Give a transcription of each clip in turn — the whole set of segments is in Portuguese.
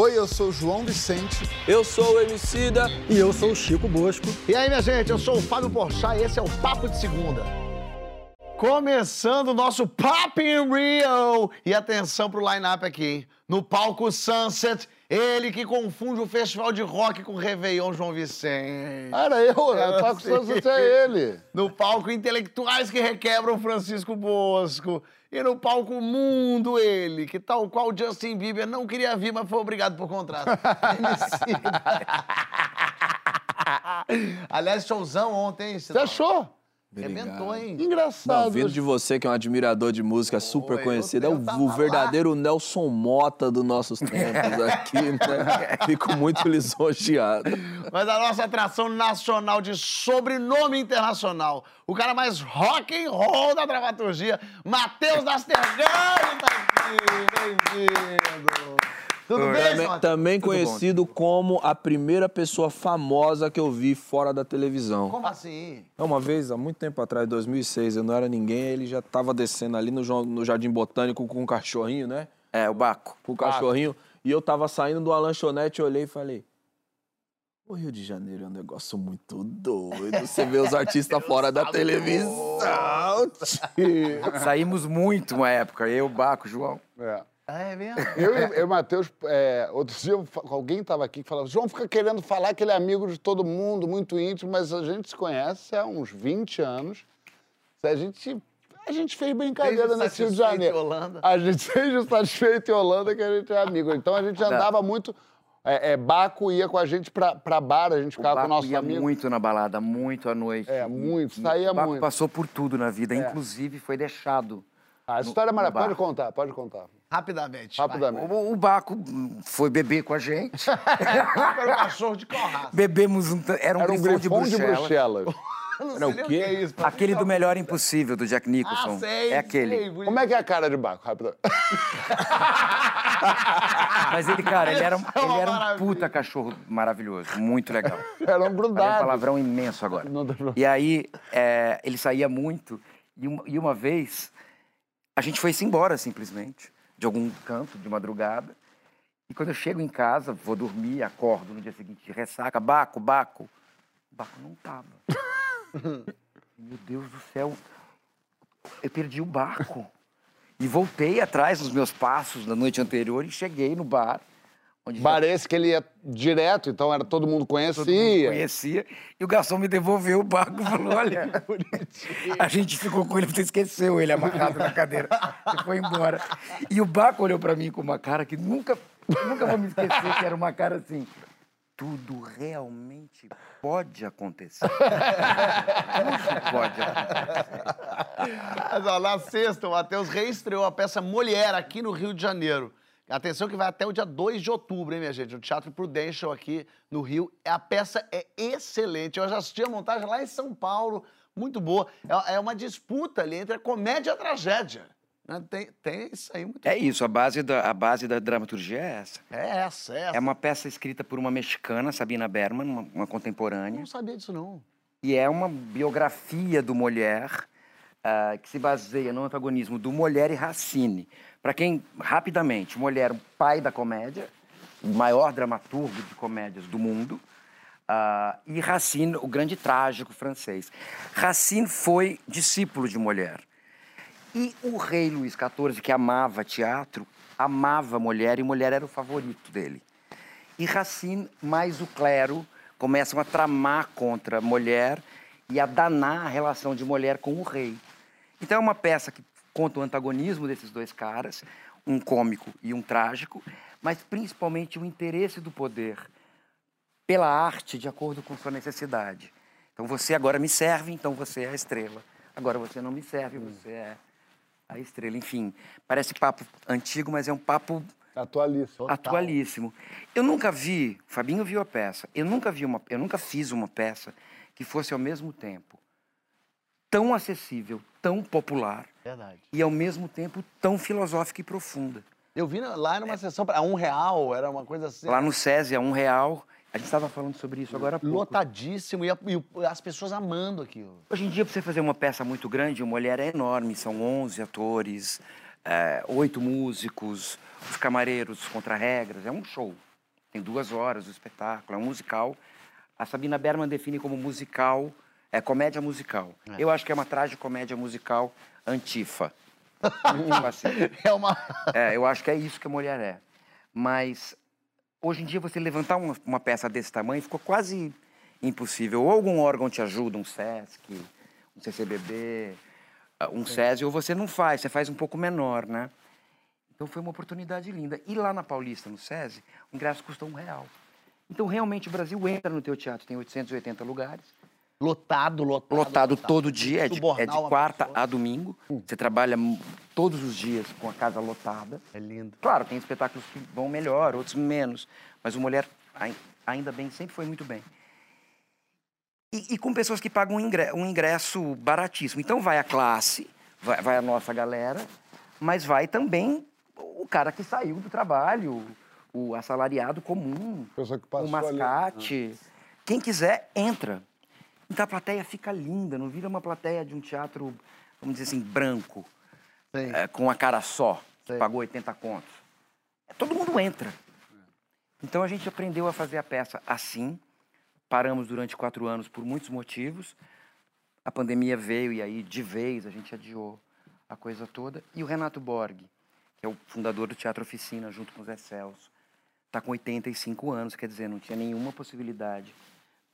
Oi, eu sou o João Vicente. Eu sou o Emicida. E eu sou o Chico Bosco. E aí, minha gente, eu sou o Fábio Porchat e esse é o Papo de Segunda. Começando o nosso Pop in Rio. E atenção pro line-up aqui, hein? No palco Sunset, ele que confunde o festival de rock com o Réveillon João Vicente. Era eu, o palco. Sunset é ele. No palco Intelectuais que requebram Francisco Bosco. E no palco Mundo, ele, que tal qual Justin Bieber não queria vir, mas foi obrigado por contrato. Aliás, showzão ontem, hein? Você achou? Arrebentou, hein? Engraçado. Não, vindo de você, que é um admirador de música super Oi, conhecido, é o, o lá. verdadeiro Nelson Mota dos nossos tempos aqui, né? Fico muito lisonjeado. Mas a nossa atração nacional de sobrenome internacional, o cara mais rock and roll da dramaturgia, Matheus Nastergani tá aqui, bem-vindo. Tudo bem, Também, também conhecido como a primeira pessoa famosa que eu vi fora da televisão. Como assim? É, Uma vez, há muito tempo atrás, 2006, eu não era ninguém, ele já tava descendo ali no, no Jardim Botânico com um cachorrinho, né? É, o Baco. Com o cachorrinho. E eu tava saindo de uma lanchonete, olhei e falei... O Rio de Janeiro é um negócio muito doido. Você vê os artistas fora da televisão, tio. Saímos muito uma época, eu, o Baco, João. É. Ah, é mesmo? Eu e o Matheus, é, outro dia alguém estava aqui que falava, João fica querendo falar que ele é amigo de todo mundo, muito íntimo, mas a gente se conhece há uns 20 anos. A gente, a gente fez brincadeira nesse Rio de Janeiro. em Holanda. A gente fez o satisfeito em Holanda que a gente é amigo. Então a gente andava muito. É, é, Baco ia com a gente pra, pra bar, a gente ficava com o Baco nosso ia amigo. muito na balada, muito à noite. É, muito, saía o Baco muito. passou por tudo na vida, É. inclusive foi deixado. Ah, a história é maravilhosa. Pode contar, pode contar. Rapidamente. Rapidamente. O, o Baco foi beber com a gente. Era um cachorro de corraça. Bebemos um... Era um, Era um grifão, grifão de Bruxelas. Eu não Era sei o quê? é isso. Aquele do Melhor Impossível, do Jack Nicholson. Ah, sei, é aquele. sei, Como é que é a cara de Baco? Rápido. Mas ele, cara, ele era, um- é ele era um puta cachorro maravilhoso, muito legal. Falei um grudados. palavrão imenso agora. Não. E aí, é, ele saía muito. E uma, e uma vez, a gente foi-se embora, simplesmente, de algum canto, de madrugada. E quando eu chego em casa, vou dormir, acordo no dia seguinte ressaca, Baco, Baco. O Baco não tava. Meu Deus do céu, eu perdi o Baco. E voltei atrás dos meus passos da noite anterior e cheguei no bar. Onde já que ele ia direto, então era todo mundo conhecia. todo mundo conhecia. E o garçom me devolveu o barco e falou: olha, a gente ficou com ele, você esqueceu ele amarrado na cadeira. Você foi embora. E o Baco olhou pra mim com uma cara que nunca, nunca vou me esquecer, que era uma cara assim. Tudo realmente pode acontecer. Tudo pode acontecer. Mas, ó, na sexta, o Matheus reestreou a peça Mulher aqui no Rio de Janeiro. Atenção que vai até o dia 2 de outubro, hein, minha gente? No Teatro Prudential aqui no Rio. A peça é excelente. Eu já assisti a montagem lá em São Paulo, muito boa. É é uma disputa ali entre a comédia e a tragédia. né? Tem, tem isso aí muito É isso, a base, da, a base da dramaturgia é essa. É essa, é essa. É uma peça escrita por uma mexicana, Sabina Berman, uma, uma Eu contemporânea. não sabia disso, não. E é uma biografia do Mulher ah, que se baseia no antagonismo do Mulher e Racine. Para quem, rapidamente, Mulher, o pai da comédia, o maior dramaturgo de comédias do mundo, ah, e Racine, o grande trágico francês. Racine foi discípulo de Mulher. E o rei Luís XIV, que amava teatro, amava Mulher e Mulher era o favorito dele. E Racine, mais o clero, começam a tramar contra mulher e a danar a relação de mulher com o rei. Então é uma peça que conta o antagonismo desses dois caras, um cômico e um trágico, mas principalmente o interesse do poder pela arte de acordo com sua necessidade. Então você agora me serve, então você é a estrela. Agora você não me serve, você é a estrela. Enfim, parece papo antigo, mas é um papo Atualíssimo. atualíssimo. Eu nunca vi, o Fabinho viu a peça, eu nunca vi uma, eu nunca fiz uma peça que fosse ao mesmo tempo tão acessível, tão popular Verdade. e ao mesmo tempo tão filosófica e profunda. Eu vi lá numa sessão para um real, era uma coisa assim. Lá no SESI, a um real, a gente estava falando sobre isso agora há pouco. Lotadíssimo e, a- e as pessoas amando aquilo. Hoje em dia, para você fazer uma peça muito grande, uma mulher é enorme, são 11 atores, é, oito músicos, os camareiros contra regras, é um show. Tem duas horas o espetáculo, é um musical. A Sabina Berman define como musical, é comédia musical. Eu acho que é uma tragicomédia musical antifa. É uma. É, eu acho que é isso que a mulher é. Mas hoje em dia você levantar uma, uma peça desse tamanho ficou quase impossível. Ou algum órgão te ajuda, um SESC, um CCBB, ah, um SESI, ou você não faz, você faz um pouco menor, né? Então foi uma oportunidade linda. E lá na Paulista, no SESI, o ingresso custa um real. Então realmente o Brasil entra no teu teatro, tem 880 lugares. Lotado, lotado. Lotado todo dia, é de, é de quarta a domingo. Você trabalha todos os dias com a casa lotada. É lindo. Claro, tem espetáculos que vão melhor, outros menos. Mas o Mulher, ai- ainda bem, sempre foi muito bem. E, e com pessoas que pagam um ingre- um ingresso baratíssimo. Então vai a classe, vai, vai a nossa galera, mas vai também o cara que saiu do trabalho, o assalariado comum, Pessoa que o passou ali. mascate. Quem quiser, entra. Então a plateia fica linda, não vira uma plateia de um teatro, vamos dizer assim, branco, é, com a cara só, que Sei. pagou 80 contos. Todo mundo entra. Então a gente aprendeu a fazer a peça assim. Paramos durante quatro anos por muitos motivos. A pandemia veio e aí, de vez, a gente adiou a coisa toda. E o Renato Borg, que é o fundador do Teatro Oficina, junto com o Zé Celso, está com 85 anos, quer dizer, não tinha nenhuma possibilidade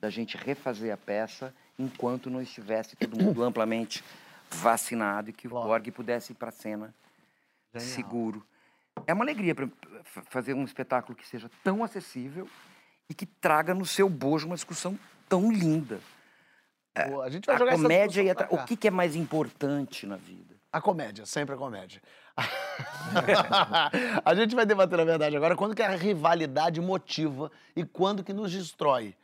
da gente refazer a peça enquanto não estivesse todo mundo amplamente vacinado e que o. Borg pudesse ir para a cena Genial. seguro. É uma alegria pra, fa- fazer um espetáculo que seja tão acessível e que traga no seu bojo uma discussão tão linda. Pô, a gente vai A jogar essa comédia e a o que, que é mais importante na vida? A comédia, sempre a comédia. a gente vai debater, na verdade, agora quando que a rivalidade motiva e quando que nos destrói.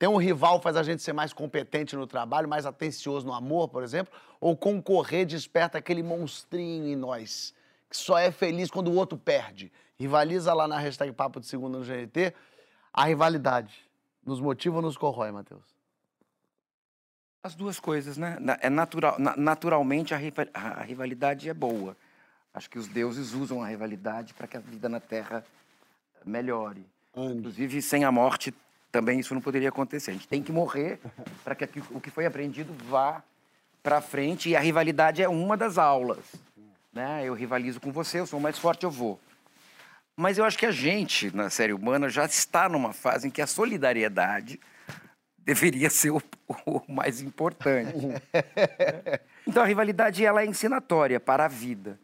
Tem um rival faz a gente ser mais competente no trabalho, mais atencioso no amor, por exemplo, ou concorrer desperta aquele monstrinho em nós, que só é feliz quando o outro perde. Rivaliza lá na hashtag Papo de Segunda no GNT. A rivalidade nos motiva ou nos corrói, Matheus? As duas coisas, né? É natural, na- naturalmente a rivalidade é boa. Acho que os deuses usam a rivalidade para que a vida na Terra melhore. Ande. Inclusive, sem a morte, também isso não poderia acontecer. A gente tem que morrer para que o que foi aprendido vá para frente. E a rivalidade é uma das aulas. Né? Eu rivalizo com você, eu sou mais forte, eu vou. Mas eu acho que a gente, na série humana, já está numa fase em que a solidariedade deveria ser o, o mais importante. então a rivalidade ela é ensinatória para a vida.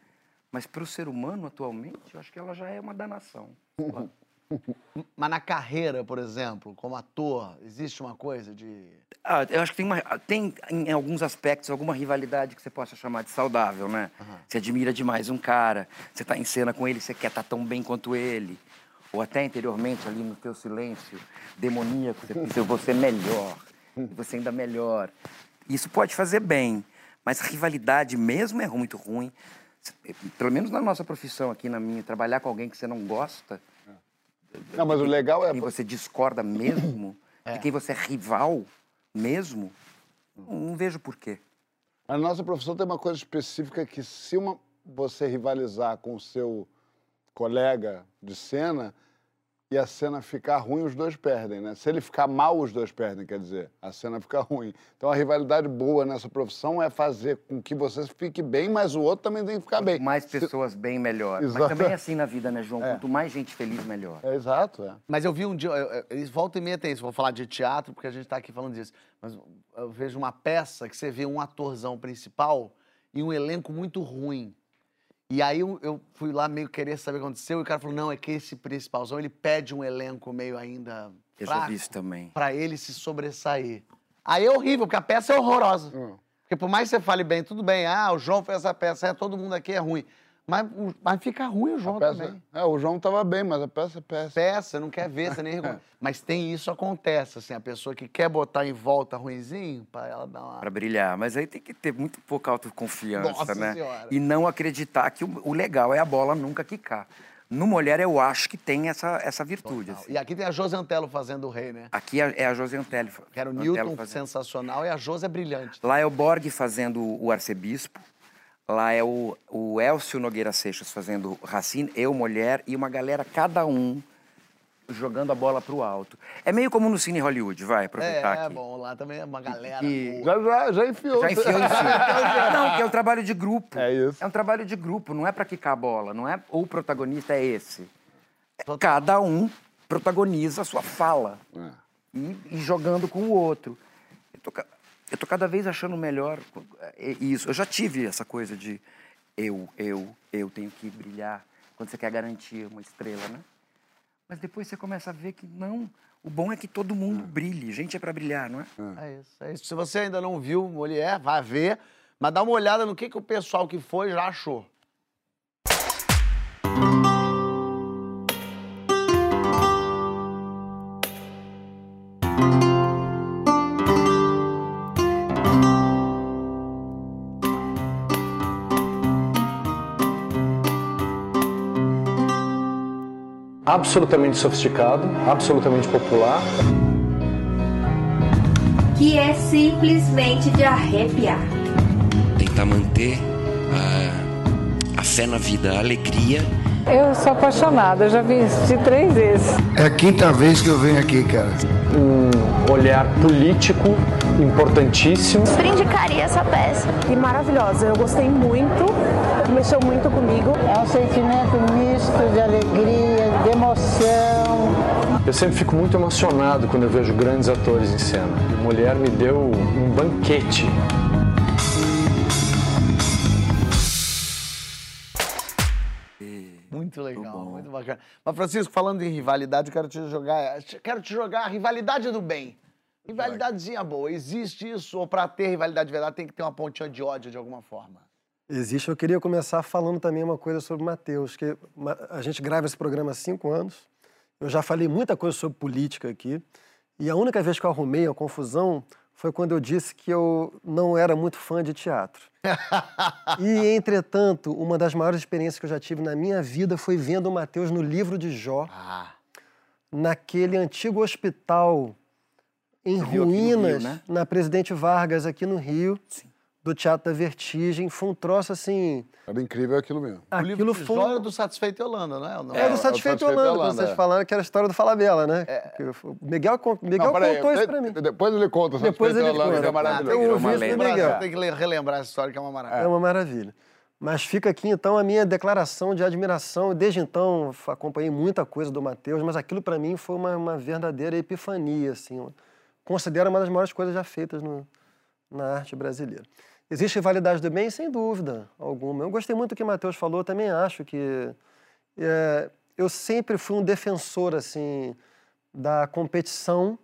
Mas para o ser humano, atualmente, eu acho que ela já é uma danação. Mas na carreira, por exemplo, como ator, existe uma coisa de. Ah, eu acho que tem, uma, tem, em alguns aspectos, alguma rivalidade que você possa chamar de saudável, né? Você admira demais um cara, você está em cena com ele, você quer estar tão bem quanto ele. Ou até interiormente, ali no teu silêncio demoníaco, você pensa, eu vou ser melhor, você ainda melhor. Isso pode fazer bem, mas a rivalidade mesmo é muito ruim. Pelo menos na nossa profissão aqui, na minha, trabalhar com alguém que você não gosta, Não, mas o legal é. quem você discorda mesmo, de quem você é rival mesmo, não vejo porquê. A nossa profissão tem uma coisa específica que se uma, você rivalizar com o seu colega de cena e a cena ficar ruim, os dois perdem, né? Se ele ficar mal, os dois perdem, quer dizer, a cena fica ruim. Então a rivalidade boa nessa profissão é fazer com que você fique bem, mas o outro também tem que ficar bem. mais Se- pessoas bem, melhor. Mas Exato. também é assim na vida, né, João? É. Quanto mais gente feliz, melhor. É exato, é. Mas eu vi um dia, eu- eu- eles volta e meia tem isso, vou falar de teatro, porque a gente tá aqui falando disso. Mas eu vejo uma peça que você vê um atorzão principal e um elenco muito ruim. E aí eu, eu fui lá meio querer saber o que aconteceu, e o cara falou: não, é que esse principalzão ele pede um elenco meio ainda Eu fraco isso também. pra ele se sobressair. Aí é horrível, porque a peça é horrorosa. Hum. Porque por mais que você fale bem, tudo bem, ah, o João fez essa peça, é, todo mundo aqui é ruim. Mas, mas fica ruim o João peça- também. é, o João tava bem, mas a peça é. Peça, você não quer ver, você nem recomenda. Mas tem isso, acontece, assim, a pessoa que quer botar em volta ruinzinho, pra ela dar uma... Pra brilhar. Mas aí tem que ter muito pouca autoconfiança, Nossa né? Senhora. E não acreditar que o, o legal é a bola nunca quicar. No Mulher, eu acho que tem essa, essa virtude. assim. E aqui tem a José Antelo fazendo o rei, né? Aqui é, é a José Antelli. Que era o Antelo Newton fazendo. sensacional e a José brilhante. Lá é o Borg fazendo o arcebispo. Lá é o, o Elcio Nogueira Seixas fazendo Racine, eu, mulher, e uma galera, cada um jogando a bola pro alto. É meio como no Cine Hollywood, vai, É, aproveitar é aqui. bom, lá também é uma galera. E- boa. Já, já, já enfiou. Já enfiou. Não, que é um trabalho de grupo. É isso. É um trabalho de grupo, não é pra quicar a bola, não é o protagonista é esse. Cada um protagoniza a sua fala É. e, e jogando com o outro. Eu tô, eu tô cada vez achando melhor é, isso. Eu já tive essa coisa de eu, eu, eu tenho que brilhar quando você quer garantir uma estrela, né? Mas depois você começa a ver que não. O bom é que todo mundo brilhe. Gente é pra brilhar, não é? É isso, é isso. Se você ainda não viu Mulher, vai ver. Mas dá uma olhada no que, que o pessoal que foi já achou. Absolutamente sofisticado, absolutamente popular. que é simplesmente de arrepiar. tentar manter a, a fé na vida, a alegria. Eu sou apaixonada, eu já vi assistir três vezes. É a quinta vez que eu venho aqui, cara. Um olhar político importantíssimo. Super indicaria essa peça. E maravilhosa, eu gostei muito, mexeu muito comigo. É um sentimento misto de alegria, de emoção. Eu sempre fico muito emocionado quando eu vejo grandes atores em cena. A mulher me deu um banquete. Muito legal, muito bacana. Mas, Francisco, falando em rivalidade, eu quero te jogar. Quero te jogar a rivalidade do bem. Rivalidadezinha boa. Existe isso? Ou pra ter rivalidade de verdade tem que ter uma pontinha de ódio de alguma forma? Existe. Eu queria começar falando também uma coisa sobre o Matheus, que a gente grava esse programa há cinco anos. Eu já falei muita coisa sobre política aqui. E a única vez que eu arrumei a confusão foi quando eu disse que eu não era muito fã de teatro. e, entretanto, uma das maiores experiências que eu já tive na minha vida foi vendo o Matheus no livro de Jó, Ah, naquele antigo hospital em aqui no Rio, ruínas, né? na Presidente Vargas, aqui no Rio, do Teatro da Vertigem. Foi um troço assim. Era incrível aquilo mesmo. o livro Aquilo foi. É do Satisfeito Holanda, não é? Não É do o Satisfeito Holanda, Holanda, quando vocês é. falaram que era a história do Falabella, né? Que o Miguel, Miguel Não, contou isso de- pra mim. Depois ele conta. Depois Satisfeito ele Holanda, conta. que é maravilhoso. Eu ouvi uma isso do. Miguel. Tem que le- relembrar essa história, que é uma maravilha. É uma maravilha. Mas fica aqui, então, a minha declaração de admiração. Desde então, acompanhei muita coisa do Matheus, mas aquilo, para mim, foi uma, uma verdadeira epifania. Assim. Considero uma das maiores coisas já feitas no- na arte brasileira. Existe rivalidade do bem? Sem dúvida alguma. Eu gostei muito do que o Matheus falou, também acho que... é, eu sempre fui um defensor, assim, da competição,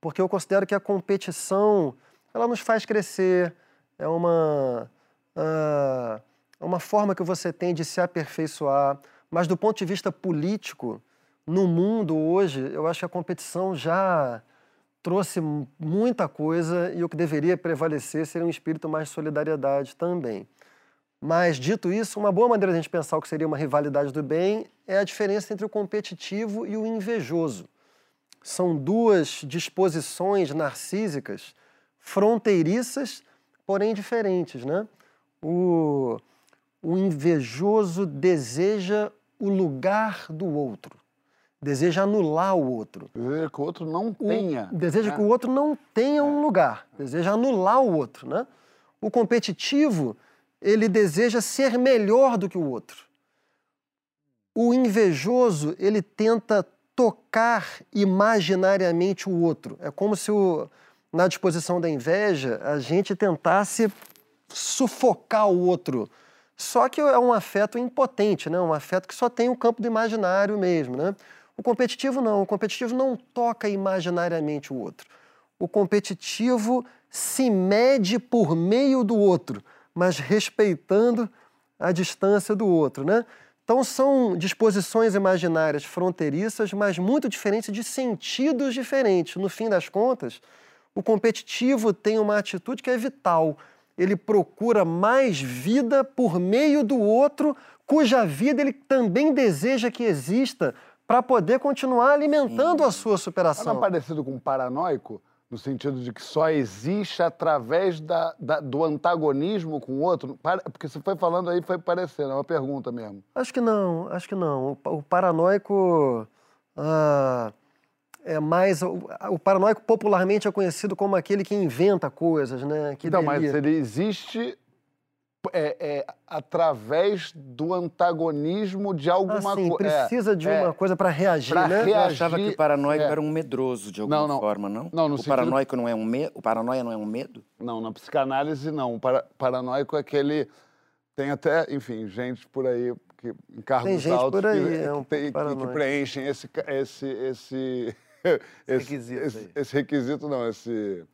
porque eu considero que a competição, ela nos faz crescer, é uma, é uma forma que você tem de se aperfeiçoar, mas do ponto de vista político, no mundo hoje, eu acho que a competição já trouxe mu- muita coisa e o que deveria prevalecer seria um espírito mais de solidariedade também. Mas, dito isso, uma boa maneira de a gente pensar o que seria uma rivalidade do bem é a diferença entre o competitivo e o invejoso. São duas disposições narcísicas fronteiriças, porém diferentes, né? O, o invejoso deseja o lugar do outro, deseja anular o outro. Deseja que o outro não O- tenha. deseja né? que o outro não tenha um lugar, deseja anular o outro, né? O competitivo, ele deseja ser melhor do que o outro. O invejoso, ele tenta tocar imaginariamente o outro. É como se o- na disposição da inveja a gente tentasse sufocar o outro. Só que é um afeto impotente, né? um afeto que só tem o campo do imaginário mesmo. Né? O competitivo não, o competitivo não toca imaginariamente o outro. O competitivo se mede por meio do outro, mas respeitando a distância do outro. Né? Então são disposições imaginárias fronteiriças, mas muito diferentes de sentidos diferentes. No fim das contas, o competitivo tem uma atitude que é vital. Ele procura mais vida por meio do outro, cuja vida ele também deseja que exista para poder continuar alimentando a sua Mas não é superação. parecido com um paranoico? No sentido de que só existe através da, da- do antagonismo com o outro? Para- Porque você foi falando aí, foi parecendo, é uma pergunta mesmo. Acho que não, acho que não. O, o paranoico, ah, é mais o, o paranoico popularmente é conhecido como aquele que inventa coisas, né? Que Então, mas ele existe é, é, através do antagonismo de alguma Ah, sim, coisa. precisa de uma coisa para reagir, pra né? Eu reagir. achava que o paranoico é. era um medroso de alguma Não, não. forma, não? Não, no o sentido- paranoico não é um me... o paranoia não é um medo? Não, na psicanálise não. O para- paranoico é aquele. Tem até, enfim, gente por aí que em cargos Tem gente altos por aí, que, é um que, que- preenchem esse, esse, esse, esse, requisito esse, aí. esse requisito, não, esse.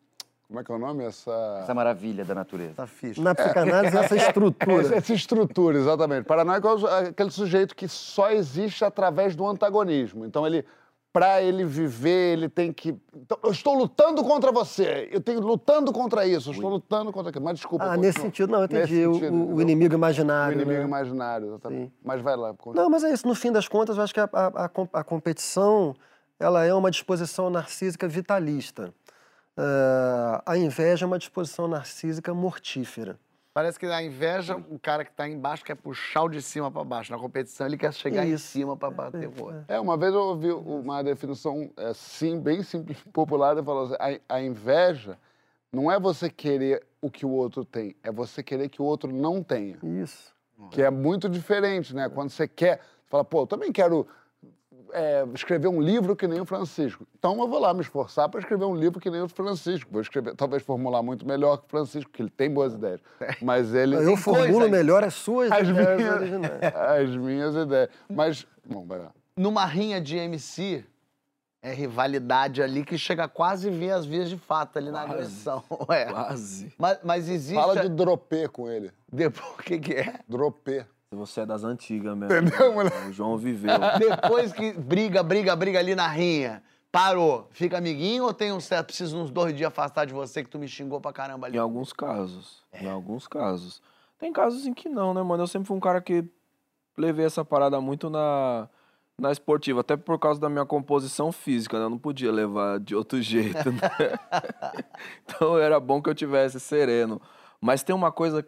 Como é que é o nome? Essa. Essa maravilha da natureza. Tá ficha. Na psicanálise, essa Essa, estrutura. essa estrutura, exatamente. Paranoico é o- é aquele sujeito que só existe através do antagonismo. Então, ele, para ele viver, ele tem que. Então, eu estou lutando contra você, eu tenho lutando contra isso, eu estou lutando contra aquilo. Mas desculpa. Ah, nesse sentido, não, eu entendi. O- sentido, o, o inimigo O imaginário. inimigo né? imaginário, exatamente. Sim. Mas vai lá. continua. Não, mas é isso. No fim das contas, eu acho que a, a- a competição ela é uma disposição narcísica vitalista. Ah, a inveja é uma disposição narcísica mortífera. Parece que na inveja, o cara que tá embaixo quer puxar o de cima para baixo. Na competição, ele quer chegar em Isso. cima para bater o outro. É, uma vez eu ouvi uma definição assim, bem simples, popular, ele falou assim, a, a inveja não é você querer o que o outro tem, é você querer que o outro não tenha. Isso. Que é muito diferente, né? Quando você quer, você fala, pô, eu também quero é, escrever um livro que nem o Francisco. Então eu vou lá me esforçar para escrever um livro que nem o Francisco. Vou escrever, talvez formular muito melhor que o Francisco, porque ele tem boas ideias. Mas ele. Eu formulo melhor as suas as ideias minhas, originais. as minhas ideias. Mas, bom, vai lá. Numa rinha de MC, é rivalidade ali que chega a quase ver as vias de fato ali na Quase. agressão. É. Quase. Mas, mas existe. Fala de dropê com ele. Depois, o que, que é? Dropê. Você é das antigas mesmo. Entendeu, moleque? O João viveu. Depois que briga, briga, briga ali na rinha, parou, fica amiguinho ou tem um certo, preciso uns dois dias afastar de você que tu me xingou pra caramba ali? Em alguns casos. Em alguns casos. Tem casos em que não, né, mano? Eu sempre fui um cara que levei essa parada muito na, na esportiva, até por causa da minha composição física, né? Eu não podia levar de outro jeito, né? então era bom que eu tivesse sereno. Mas tem uma coisa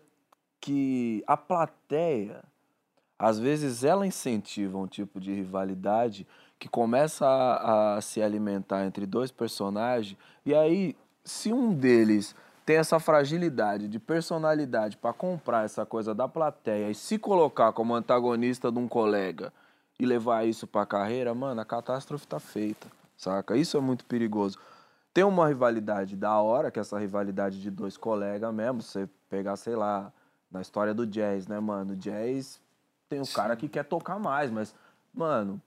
que a plateia, às vezes, ela incentiva um tipo de rivalidade que começa a, a se alimentar entre dois personagens, e aí, se um deles tem essa fragilidade de personalidade para comprar essa coisa da plateia e se colocar como antagonista de um colega e levar isso para a carreira, mano, a catástrofe tá feita, saca? Isso é muito perigoso. Tem uma rivalidade da hora, que é essa rivalidade de dois colegas mesmo, você pegar, sei lá, na história do jazz, né, mano? Jazz tem o cara que quer tocar mais, mas, mano,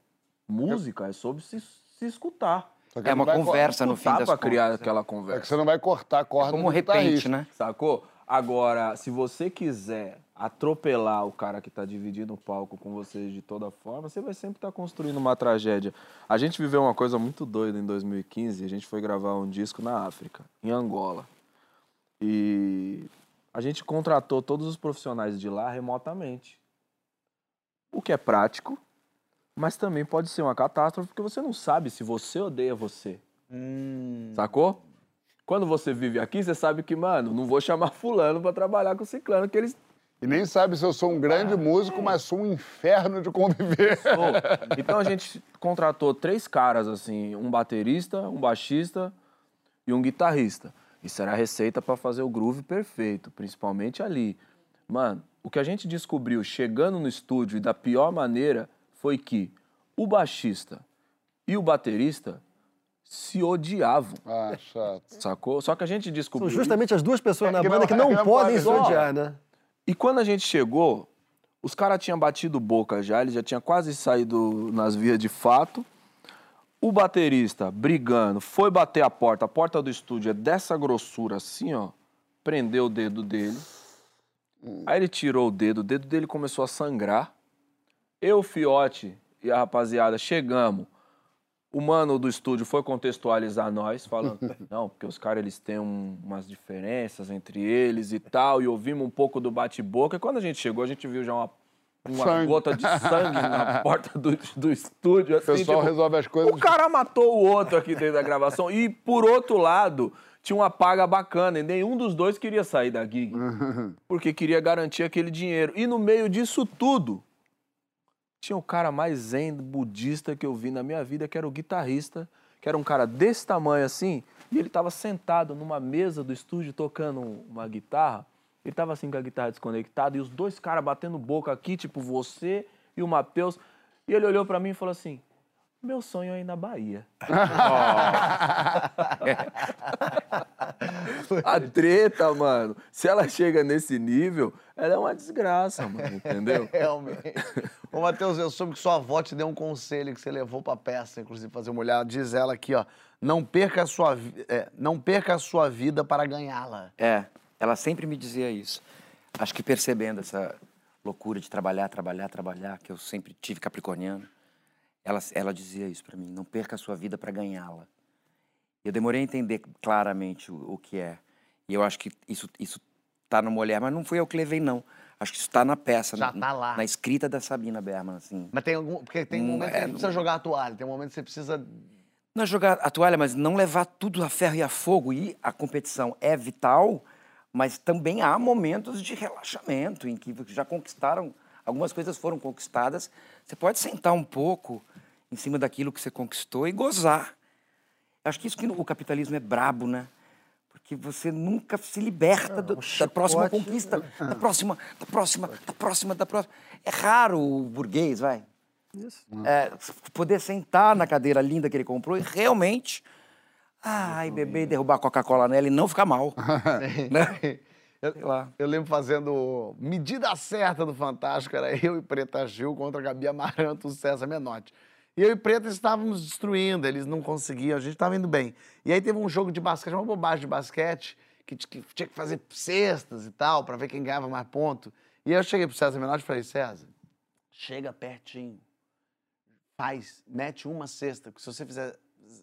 música é sobre se, se escutar. É uma conversa no fim das pra criar contas. aquela É conversa. que você não vai cortar a corda Como do repente, guitarrista. né? Sacou? Agora, se você quiser atropelar o cara que tá dividindo o palco com você de toda forma, você vai sempre estar construindo uma tragédia. A gente viveu uma coisa muito doida em 2015. A gente foi gravar um disco na África, em Angola. E a gente contratou todos os profissionais de lá remotamente. O que é prático, mas também pode ser uma catástrofe, porque você não sabe se você odeia você. Sacou? Quando você vive aqui, você sabe que, mano, não vou chamar fulano pra trabalhar com ciclano, que eles E nem sabe se eu sou um grande músico, mas sou um inferno de conviver. são. Então a gente contratou três caras, assim, um baterista, um baixista e um guitarrista. Isso era a receita pra fazer o groove perfeito, principalmente ali. Mano, o que a gente descobriu chegando no estúdio e da pior maneira foi que o baixista e o baterista se odiavam, Ah, chato. sacou? Só que a gente São descobriu. justamente as duas pessoas na que banda não- que não que não podem se odiar, né? E quando a gente chegou, os caras tinham batido boca já, ele já tinha quase saído nas vias de fato. O baterista, brigando, foi bater a porta. A porta do estúdio é dessa grossura assim, ó. Prendeu o dedo dele. Aí ele tirou o dedo, o dedo dele começou a sangrar. Eu, o Fiote e a rapaziada chegamos. O mano do estúdio foi contextualizar nós, falando, não, porque os caras eles têm um- umas diferenças entre eles e tal, e ouvimos um pouco do bate-boca. E quando a gente chegou, a gente viu já uma, uma Sangue. gota de sangue na porta do, do estúdio. O Assim, pessoal tipo, resolve as coisas. o cara matou o outro aqui dentro da gravação. E, por outro lado, tinha uma paga bacana. E nenhum dos dois queria sair da gig. Porque queria garantir aquele dinheiro. E no meio disso tudo, tinha o cara mais zen budista que eu vi na minha vida, que era o guitarrista, que era um cara desse tamanho assim, e ele estava sentado numa mesa do estúdio tocando uma guitarra. Ele estava assim com a guitarra desconectada e os dois caras batendo boca aqui, tipo você e o Matheus. E ele olhou para mim e falou assim: Meu sonho é ir na Bahia. a treta, mano. Se ela chega nesse nível, ela é uma desgraça, mano, entendeu? Realmente. Ô, Matheus, eu soube que sua avó te deu um conselho que você levou pra peça, inclusive, fazer uma olhada. Diz ela aqui, ó. Não perca a sua, é, não perca a sua vida para ganhá-la. É, ela sempre me dizia isso. Acho que percebendo essa loucura de trabalhar, trabalhar, trabalhar, que eu sempre tive capricorniano, ela, ela dizia isso pra mim: não perca a sua vida para ganhá-la. Eu demorei a entender claramente o, o que é. E eu acho que isso, isso tá no mulher, mas não fui eu que levei, não. Acho que isso tá na peça, Já na, tá lá. na escrita da Sabina Berman, assim. Mas tem algum. Porque tem um momento que é, você não precisa jogar a toalha, tem um momento que você precisa. Não é jogar a toalha, mas não levar tudo a ferro e a fogo. E a competição é vital, mas também há momentos de relaxamento em que já conquistaram, algumas coisas foram conquistadas. Você pode sentar um pouco em cima daquilo que você conquistou e gozar. Acho que isso que o capitalismo é brabo, né? Porque você nunca se liberta do- da próxima conquista, da próxima, da próxima, da próxima, da próxima. É raro o burguês, vai, Isso. é, poder sentar na cadeira linda que ele comprou e realmente. Ai, beber e derrubar a Coca-Cola nela e não ficar mal. né? Eu, eu lembro fazendo medida certa do Fantástico, era eu e Preta Gil contra Gabi Amaranto e César Menotti. E eu e Preta estávamos destruindo, eles não conseguiam, a gente estava indo bem. E aí teve um jogo de basquete, uma bobagem de basquete, que, que tinha que fazer cestas e tal, para ver quem ganhava mais ponto. E aí eu cheguei pro César Menotti e falei, César, chega pertinho, faz, mete uma cesta, porque se você fizer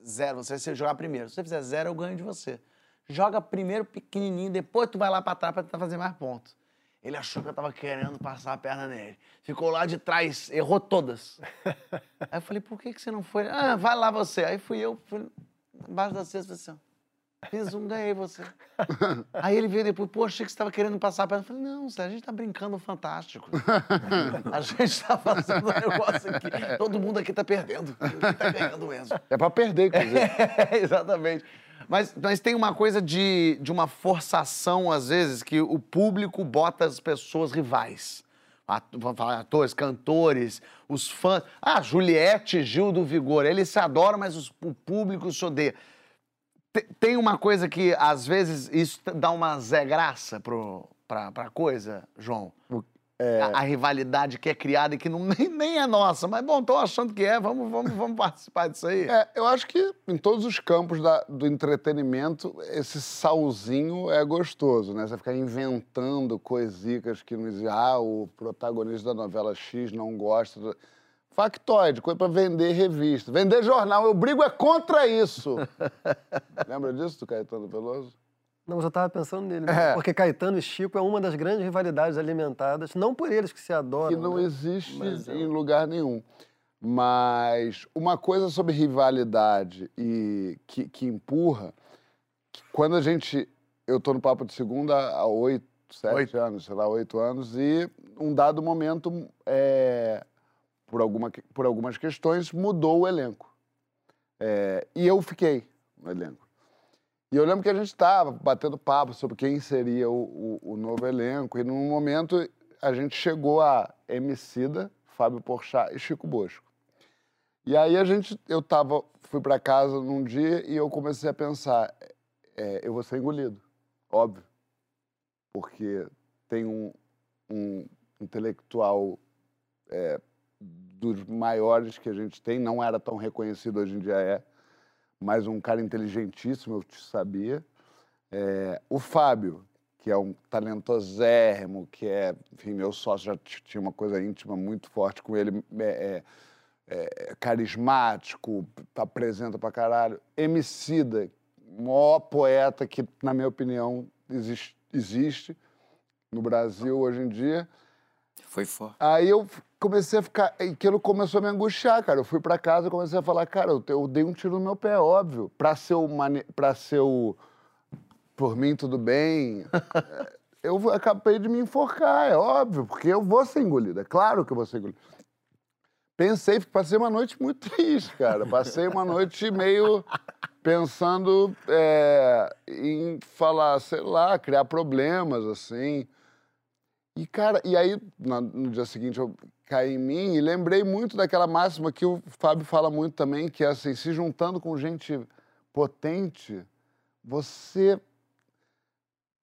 zero, você vai jogar primeiro. Se você fizer zero, eu ganho de você. Joga primeiro pequenininho, depois tu vai lá pra trás pra tentar fazer mais pontos. Ele achou que eu tava querendo passar a perna nele. Ficou lá de trás, errou todas. Aí eu falei, por que, que você não foi? Ah, vai lá você. Aí fui eu, fui embaixo da cesta, assim, ó. Fiz um, ganhei você. Aí ele veio depois, pô, achei que você tava querendo passar a perna. Eu falei, não, a gente tá brincando fantástico. A gente tá fazendo um negócio aqui. Todo mundo aqui tá perdendo. Ninguém tá ganhando mesmo. É pra perder, inclusive. É, exatamente. Mas, mas tem uma coisa de, de uma forçação, às vezes, que o público bota as pessoas rivais. Atores, cantores, os fãs. Ah, Juliette, Gil do Vigor, eles se adoram, mas os- o público se odeia. Te- Tem uma coisa que, às vezes, isso dá uma Zé Graça pro, pra, pra coisa, João. A, a rivalidade que é criada e que não, nem, nem é nossa. Mas, bom, tô achando que é, vamos, vamos, vamos participar disso aí. É, eu acho que em todos os campos da- do entretenimento, esse salzinho é gostoso, né? Você ficar inventando coisicas que não existem. Ah, o protagonista da novela X não gosta. do- Factoide, coisa pra vender revista. Vender jornal, eu brigo é contra isso. Lembra disso, do Caetano Veloso? Não, eu tava pensando nele. É. Porque Caetano e Chico é uma das grandes rivalidades alimentadas, não por eles que se adoram. que não né? existe Mas é em lugar nenhum. Mas uma coisa sobre rivalidade e que, que empurra, que quando a gente. Eu tô no Papo de Segunda há oito, sete anos, sei lá, oito anos, e um dado momento, é, por, alguma, por algumas questões, mudou o elenco. É, e eu fiquei no elenco. E eu lembro que a gente estava batendo papo sobre quem seria o, o, o novo elenco, e num momento a gente chegou a Emicida, Fábio Porchat e Chico Bosco. E aí a gente, eu tava, fui para casa num dia e eu comecei a pensar, é, eu vou ser engolido, óbvio, porque tem um, um intelectual é, dos maiores que a gente tem, não era tão reconhecido hoje em dia é, mas um cara inteligentíssimo, eu te sabia. É, o Fábio, que é um talentosérrimo, que é, enfim, meu sócio já tinha uma coisa íntima muito forte com ele, é, é, é carismático, apresenta pra caralho. Emicida, maior poeta que, na minha opinião, existe, existe no Brasil hoje em dia. Foi forte. Aí eu comecei a ficar. E aquilo começou a me angustiar, cara. Eu fui pra casa e comecei a falar, cara, eu, eu dei um tiro no meu pé, óbvio. Pra ser o. Mane... Pra ser o. Por mim, tudo bem. Eu acabei de me enforcar, é óbvio, porque eu vou ser engolido. É claro que eu vou ser engolido. Pensei, passei uma noite muito triste, cara. Passei uma noite meio pensando é, em falar, sei lá, criar problemas, assim. E, cara, e aí, na- no dia seguinte, eu caí em mim e lembrei muito daquela máxima que o Fábio fala muito também, que é assim, se juntando com gente potente, você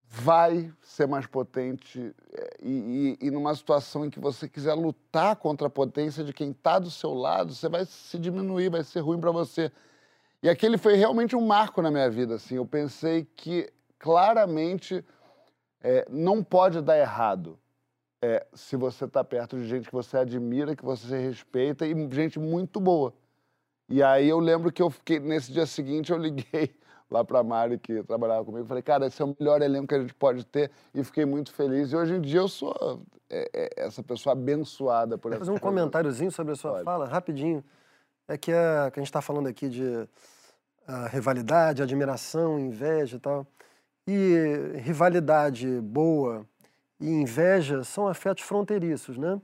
vai ser mais potente é, e, e, e numa situação em que você quiser lutar contra a potência de quem está do seu lado, você vai se diminuir, vai ser ruim para você. E aquele foi realmente um marco na minha vida. Assim, eu pensei que claramente é, não pode dar errado é, se você está perto de gente que você admira, que você respeita e gente muito boa. E aí eu lembro que eu fiquei nesse dia seguinte eu liguei lá para Mari que trabalhava comigo, falei cara esse é o melhor elenco que a gente pode ter e fiquei muito feliz. E hoje em dia eu sou é, é, essa pessoa abençoada por Quer essa fazer um coisa. comentáriozinho sobre a sua fala, rapidinho. É que, a, que a gente está falando aqui de ah, rivalidade, admiração, inveja e tal. E rivalidade boa e inveja são afetos fronteiriços, né?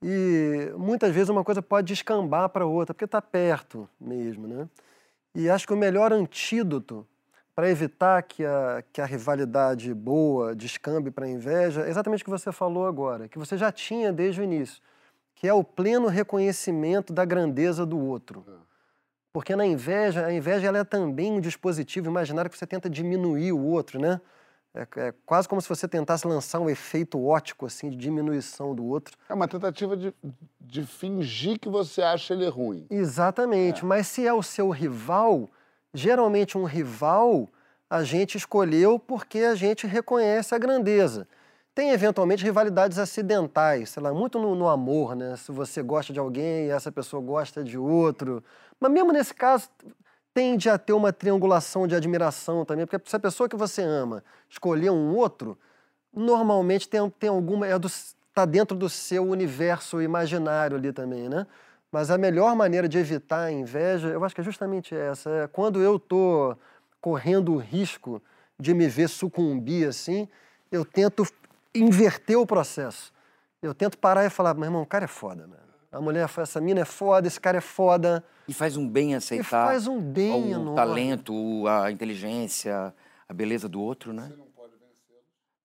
E muitas vezes uma coisa pode descambar para outra, porque está perto mesmo, né? E acho que o melhor antídoto para evitar que a, que a rivalidade boa descambe para a inveja é exatamente o que você falou agora, que você já tinha desde o início, que é o pleno reconhecimento da grandeza do outro. Porque na inveja, a inveja ela é também um dispositivo imaginário que você tenta diminuir o outro, né? É, é quase como se você tentasse lançar um efeito ótico, assim, de diminuição do outro. É uma tentativa de, de fingir que você acha ele ruim. Exatamente. Mas se é o seu rival, geralmente um rival a gente escolheu porque a gente reconhece a grandeza. Tem eventualmente rivalidades acidentais, sei lá, muito no, no amor, né? Se você gosta de alguém e essa pessoa gosta de outro. Mas mesmo nesse caso, tende a ter uma triangulação de admiração também, porque se a pessoa que você ama escolher um outro, normalmente tem, tem alguma. É tá dentro do seu universo imaginário ali também, né? Mas a melhor maneira de evitar a inveja, eu acho que é justamente essa. É quando eu tô correndo o risco de me ver sucumbir assim, eu tento inverter o processo. Eu tento parar e falar, meu irmão, o cara é foda, mano. A mulher, essa mina é foda, esse cara é foda. E faz um bem aceitar. E faz um bem o enorme. talento, a inteligência, a beleza do outro, né?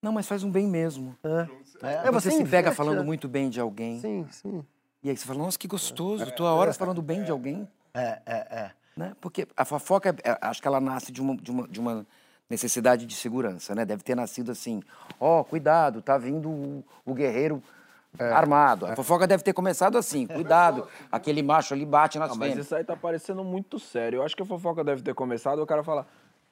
Não, mas faz um bem mesmo. É, É, você, se pega falando né? muito bem de alguém. Sim, sim. E aí você fala, nossa, que gostoso, tô há horas falando bem de alguém. É, é, é. Né? Porque a fofoca, é- é- acho que ela nasce de uma, de uma, de uma necessidade de segurança, né? Deve ter nascido assim, ó, cuidado, tá vindo o, o guerreiro armado. A fofoca deve ter começado assim, cuidado, aquele macho ali bate nas Não, mas fêmeas. isso aí tá parecendo muito sério. Eu acho que a fofoca deve ter começado e o cara fala.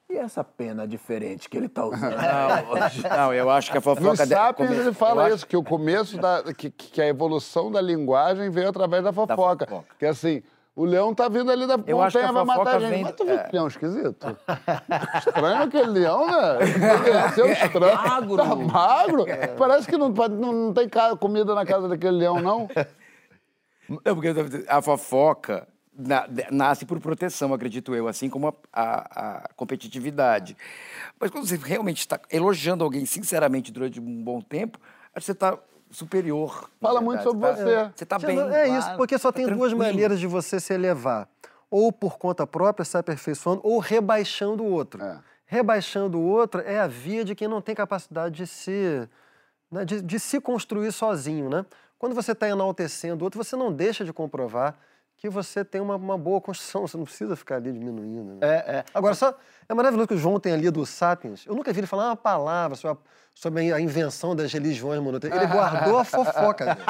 E essa pena diferente que ele tá usando hoje? Não, eu acho que a No fofoca... deve Sapiens ele eu fala acho- isso, que o começo da. Que, que a evolução da linguagem veio através da fofoca. fofoca. Que assim, o leão tá vindo ali da Eu montanha, vai matar a fofoca gente. vem- Mas tu viu é. que leão esquisito? Estranho aquele leão, né? Envelheceu estranho. magro. Tá magro. Parece que não, não, não tem comida na casa daquele leão, não. Não, porque a fofoca nasce por proteção, acredito eu, assim como a, a- a competitividade. Mas quando você realmente está elogiando alguém sinceramente durante um bom tempo, você está superior. Fala muito sobre Tá- você. Você está bem. é isso, porque só tá tem duas tranquilo. maneiras de você se elevar. Ou por conta própria, se aperfeiçoando, ou rebaixando o outro. É. Rebaixando o outro é a via de quem não tem capacidade de se, né, de, de se construir sozinho, né? Quando você está enaltecendo o outro, você não deixa de comprovar que você tem uma, uma boa construção, você não precisa ficar ali diminuindo. Né? É, é. Agora, só, é maravilhoso que o João tem ali do Sapiens. Eu nunca vi ele falar uma palavra sobre a, sobre a invenção das religiões monoteias. Ele guardou a fofoca. velho.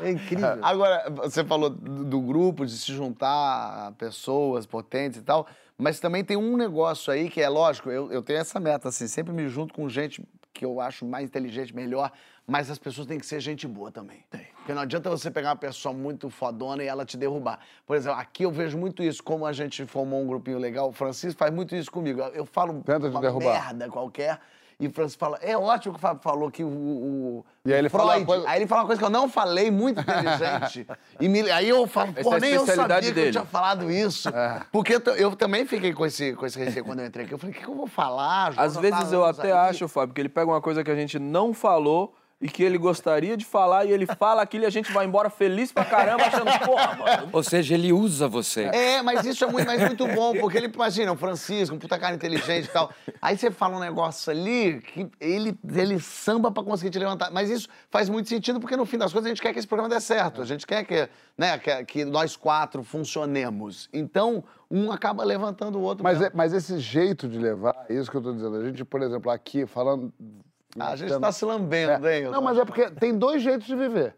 É incrível. Agora, você falou do, do grupo, de se juntar a pessoas potentes e tal, mas também tem um negócio aí que é lógico, eu, eu tenho essa meta, assim, sempre me junto com gente que eu acho mais inteligente, melhor, mas as pessoas têm que ser gente boa também. Porque não adianta você pegar uma pessoa muito fodona e ela te derrubar. Por exemplo, aqui eu vejo muito isso, como a gente formou um grupinho legal, o Francisco faz muito isso comigo. Eu, falo Tenta te uma derrubar. merda qualquer. E o Francisco fala, é ótimo que o Fábio falou que o, o E aí ele fala Freud, coisa- aí ele fala uma coisa que eu não falei, muito inteligente. e me- aí eu falo, Essa pô, é nem eu sabia especialidade que eu dele. tinha falado isso. Porque eu, eu também fiquei com esse, com esse receio quando eu entrei aqui. Eu falei, o que, que eu vou falar? Às vezes tá eu até aí. acho, Fábio, que ele pega uma coisa que a gente não falou e que ele gostaria de falar, e ele fala aquilo e a gente vai embora feliz pra caramba, achando, porra, mano. Ou seja, ele usa você. É, mas isso é muito, mas muito bom, porque ele, imagina, o Francisco, um puta cara inteligente e tal. Aí você fala um negócio ali que ele, ele samba pra conseguir te levantar. Mas isso faz muito sentido, porque no fim das contas a gente quer que esse programa dê certo. A gente quer que, né, que, que nós quatro funcionemos. Então, um acaba levantando o outro. Mas, é- mas esse jeito de levar, é isso que eu tô dizendo. A gente, por exemplo, aqui falando. A gente tá se lambendo, hein? Não, mas é porque tem dois jeitos de viver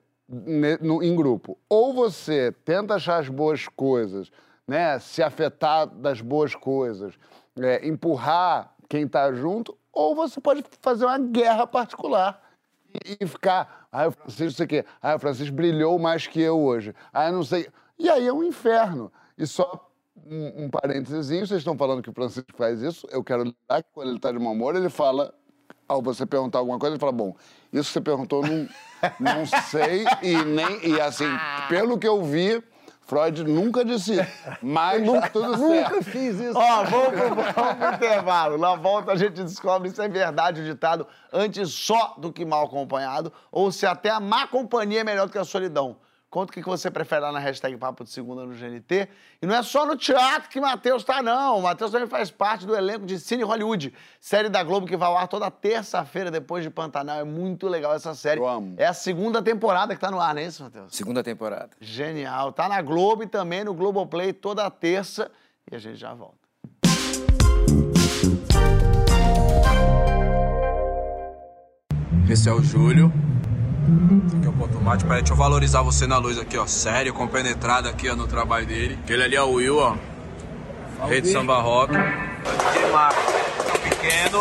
no- em grupo. Ou você tenta achar as boas coisas, né? Se afetar das boas coisas, é, empurrar quem tá junto, ou você pode fazer uma guerra particular e, e ficar. Ah, o Francisco, não sei o quê. Ah, o Francisco brilhou mais que eu hoje. Ah, eu não sei. E aí é um inferno. E só um, um parênteses, vocês estão falando que o Francisco faz isso, eu quero lembrar que quando ele tá de mau humor, ele fala ao você perguntar alguma coisa, ele fala, bom, isso que você perguntou, não, não sei, e nem, e assim, pelo que eu vi, Freud nunca disse isso, mas tá tudo certo. Nunca fiz isso. Ó, vamos pro, vamos pro intervalo. Na volta a gente descobre se é verdade o ditado antes só do que mal acompanhado ou se até a má companhia é melhor do que a solidão. Conta o que você prefere lá na hashtag Papo de Segunda no GNT. E não é só no teatro que Matheus tá, não. O Matheus também faz parte do elenco de Cine Hollywood, série da Globo que vai ao ar toda terça-feira depois de Pantanal. É muito legal essa série. Eu amo. É a segunda temporada que tá no ar, não é isso, Matheus? Segunda temporada. Genial. Tá na Globo e também no Globoplay toda terça. E a gente já volta. Esse é o Júlio. Aqui é o ponto mate. Peraí, deixa eu valorizar você na luz aqui, ó. Sério, compenetrado aqui, ó, no trabalho dele. Aquele ali é o Will, ó. Rei de samba rock. O DJ Marcos, pequeno.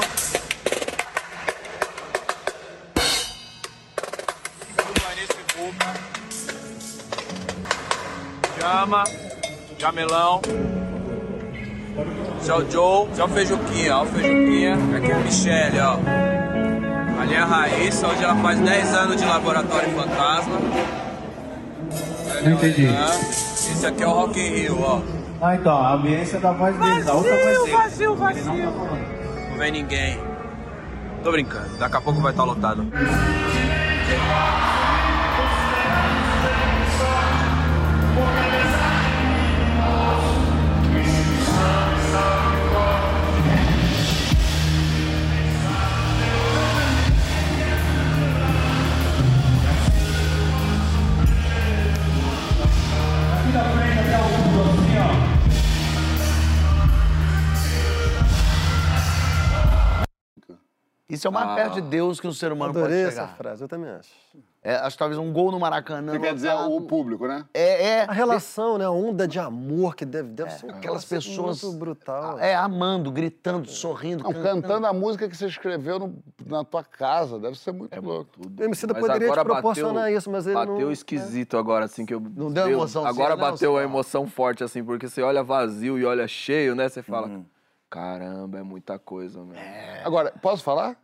Chama, Jamelão. Esse é o Joe, esse é o Feijuquinha, ó, o Feijuquinha. Aqui é a Michelle, ó. Ali é a Raíssa, hoje ela faz 10 anos de laboratório fantasma. Não entendi. Esse aqui é o Rock in Rio, ó. Ah, então, a ambiência da voz deles, a outra voz deles. vazio, vazio. Não vem ninguém. Tô brincando, daqui a pouco vai estar lotado. Isso é o mais Ah. perto de Deus que um ser humano Adorei pode essa chegar. frase, eu também acho. É, acho que talvez um gol no Maracanã. Você quer dizer o público, né? É, é. A relação, né? A onda de amor que deve, deve ser um Aquelas pessoas. muito brutal. É, amando, gritando, sorrindo. Não, cantando a música que você escreveu no- na tua casa, deve ser muito louco. O Mas poderia te proporcionar bateu- isso, mas ele bateu não... esquisito agora, assim, que eu... Não deu eu- emoçãozinha, Agora não, bateu a emoção forte, assim, porque você olha vazio e olha cheio, né? Você fala, caramba, é muita coisa, meu. Agora, posso falar?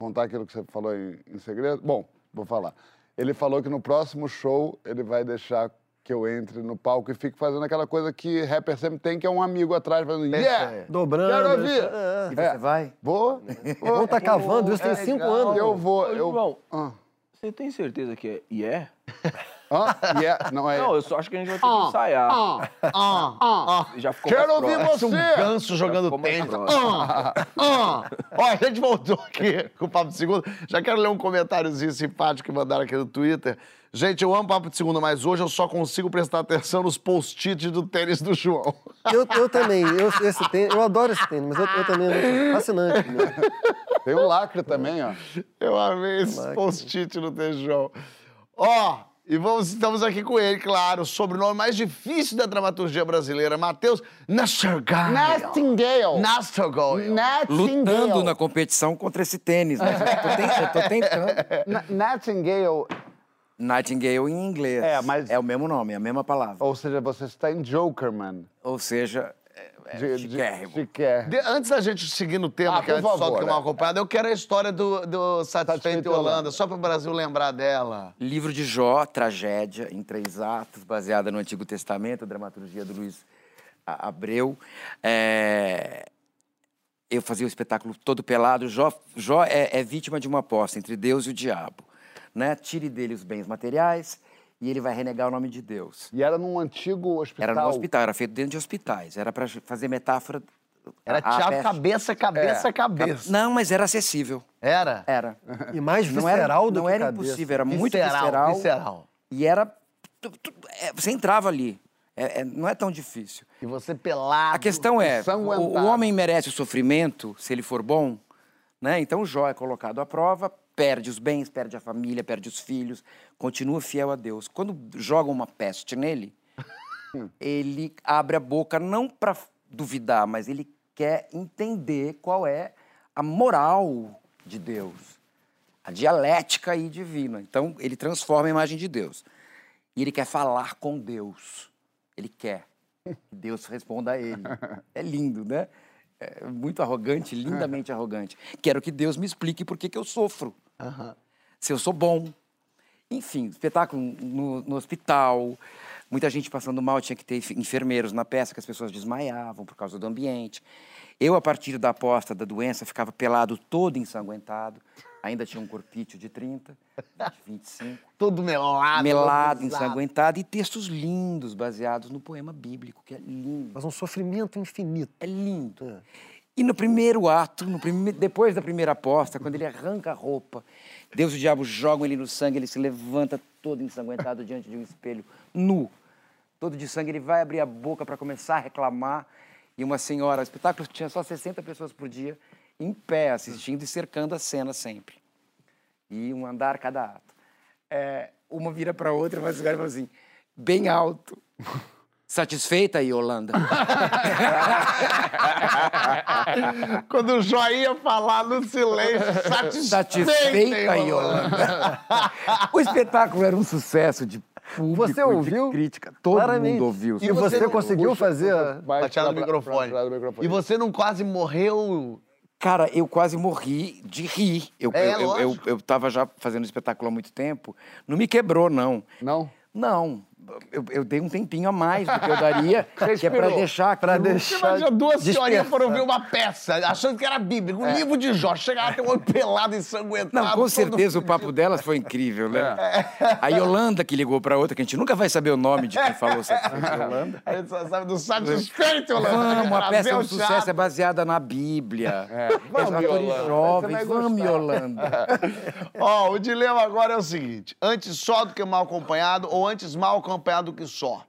Contar aquilo que você falou em, em segredo? Bom, vou falar. Ele falou que no próximo show ele vai deixar que eu entre no palco e fique fazendo aquela coisa que rapper sempre tem, que é um amigo atrás fazendo yeah! Dobrando. Quero ouvir! é. E você vai? Vou. Vão tá cavando isso tem É cinco anos. Eu vou. Ô, Eu... João, Ah. você tem certeza que é yeah? Hã? Yeah. Não, é... Não, eu só acho que a gente vai ter que ensaiar. Ah, ah, ah. Já ficou Quero ouvir você! Um ganso jogando tênis. Ah, ah. Ó, a gente voltou aqui com o Papo de Segunda. Já quero ler um comentáriozinho simpático que mandaram aqui no Twitter. Gente, eu amo Papo de Segunda, mas hoje eu só consigo prestar atenção nos post-its do tênis do João. Eu, eu também, eu, esse tênis, eu adoro esse tênis, mas eu, eu também é muito fascinante. Né? Tem o lacre também, ó. Eu amei esse post-it no tênis do João. Ó, e vamos, estamos aqui com ele, claro, o sobrenome mais difícil da dramaturgia brasileira, Matheus Nassergal. Nightingale. Nassergal. Lutando na competição contra esse tênis, né? Eu tô, ten- eu tô tentando. Na- Nightingale, Nightingale em inglês. É, mas- É o mesmo nome, é a mesma palavra. ou seja, você está em Jokerman. Ou seja, é, é chiquérrimo. chiquérrimo. De- antes da gente seguir no tema, Ah, que é só que mal é. acompanhado, eu quero a história do, do Satisfeito Holanda, Holanda. só para o Brasil lembrar dela. Livro de Jó, tragédia, em três atos, baseada no Antigo Testamento, dramaturgia do Luiz Abreu. É, Eu fazia o espetáculo todo pelado. Jó, Jó é, é vítima de uma aposta entre Deus e o diabo. né? Tire dele os bens materiais e ele vai renegar o nome de Deus. E era num antigo hospital. Era no hospital, era feito dentro de hospitais. Era para fazer metáfora. Era teatro cabeça, cabeça, É. cabeça. Não, mas era acessível. Era? Era. E mais Não era- visceral do não que era cabeça. impossível, era muito Visceral, visceral. visceral. E era. tu- tu- é, você entrava ali. É- é- não é tão difícil. E você pelado. A questão é: o, o homem merece o sofrimento se ele for bom, né? Então o Jó é colocado à prova, perde os bens, perde a família, perde os filhos, continua fiel a Deus. Quando jogam uma peste nele, ele abre a boca não para duvidar, mas ele quer entender qual é a moral de Deus, a dialética aí divina. Então ele transforma a imagem de Deus. E ele quer falar com Deus. Ele quer que Deus responda a ele. É lindo, né? É muito arrogante, lindamente arrogante. Quero que Deus me explique por que, que eu sofro. Se eu sou bom. Enfim, espetáculo no, no hospital, muita gente passando mal, tinha que ter enfermeiros na peça, que as pessoas desmaiavam por causa do ambiente. Eu, a partir da aposta da doença, ficava pelado todo ensanguentado. Ainda tinha um corpício de 30, de 25. Todo melado. melado, ensanguentado e textos lindos baseados no poema bíblico, que é lindo. Mas um sofrimento infinito. É lindo. E no primeiro ato, no prime... depois da primeira aposta, quando ele arranca a roupa, Deus e o diabo jogam ele no sangue, ele se levanta todo ensanguentado diante de um espelho, nu. Todo de sangue, ele vai abrir a boca para começar a reclamar. E uma senhora, o espetáculo tinha só 60 pessoas por dia, em pé, assistindo e cercando a cena sempre. E um andar cada ato. É, uma vira para outra, mas o cara fala assim, bem alto. Satisfeita, Yolanda? Quando o Jó ia falar no silêncio, satisfeita, Satisfeita, Yolanda. Yolanda. o espetáculo era um sucesso de público, Você ouviu? de crítica. Todo Claramente. mundo ouviu. E você conseguiu fazer a- Vai Batear no pra- pra- microfone. pra- pra- no microfone. E você não quase morreu... Cara, eu quase morri de rir. Eu, É, eu, eu, eu, eu tava já fazendo espetáculo há muito tempo. Não me quebrou, não. Não? Não. Eu, eu dei um tempinho a mais do que eu daria, que é pra deixar aquilo- deixar- Imagina duas senhorinhas foram ver uma peça, achando que era bíblica, um livro de Jó. Chegaram até um olho pelado, ensanguentado. Não, com certeza o papo delas foi incrível, né? A Yolanda que ligou pra outra, que a gente nunca vai saber o nome de quem falou satisfeita Yolanda. A gente só sabe do satisfeito, Yolanda. Vamos, a peça do sucesso teatro. é baseada na Bíblia. É. Vamos, atores Yolanda. Você jovens, vamos. Yolanda. Ó, o dilema agora é o seguinte: antes só do que mal acompanhado ou antes mal acompanhado do que só?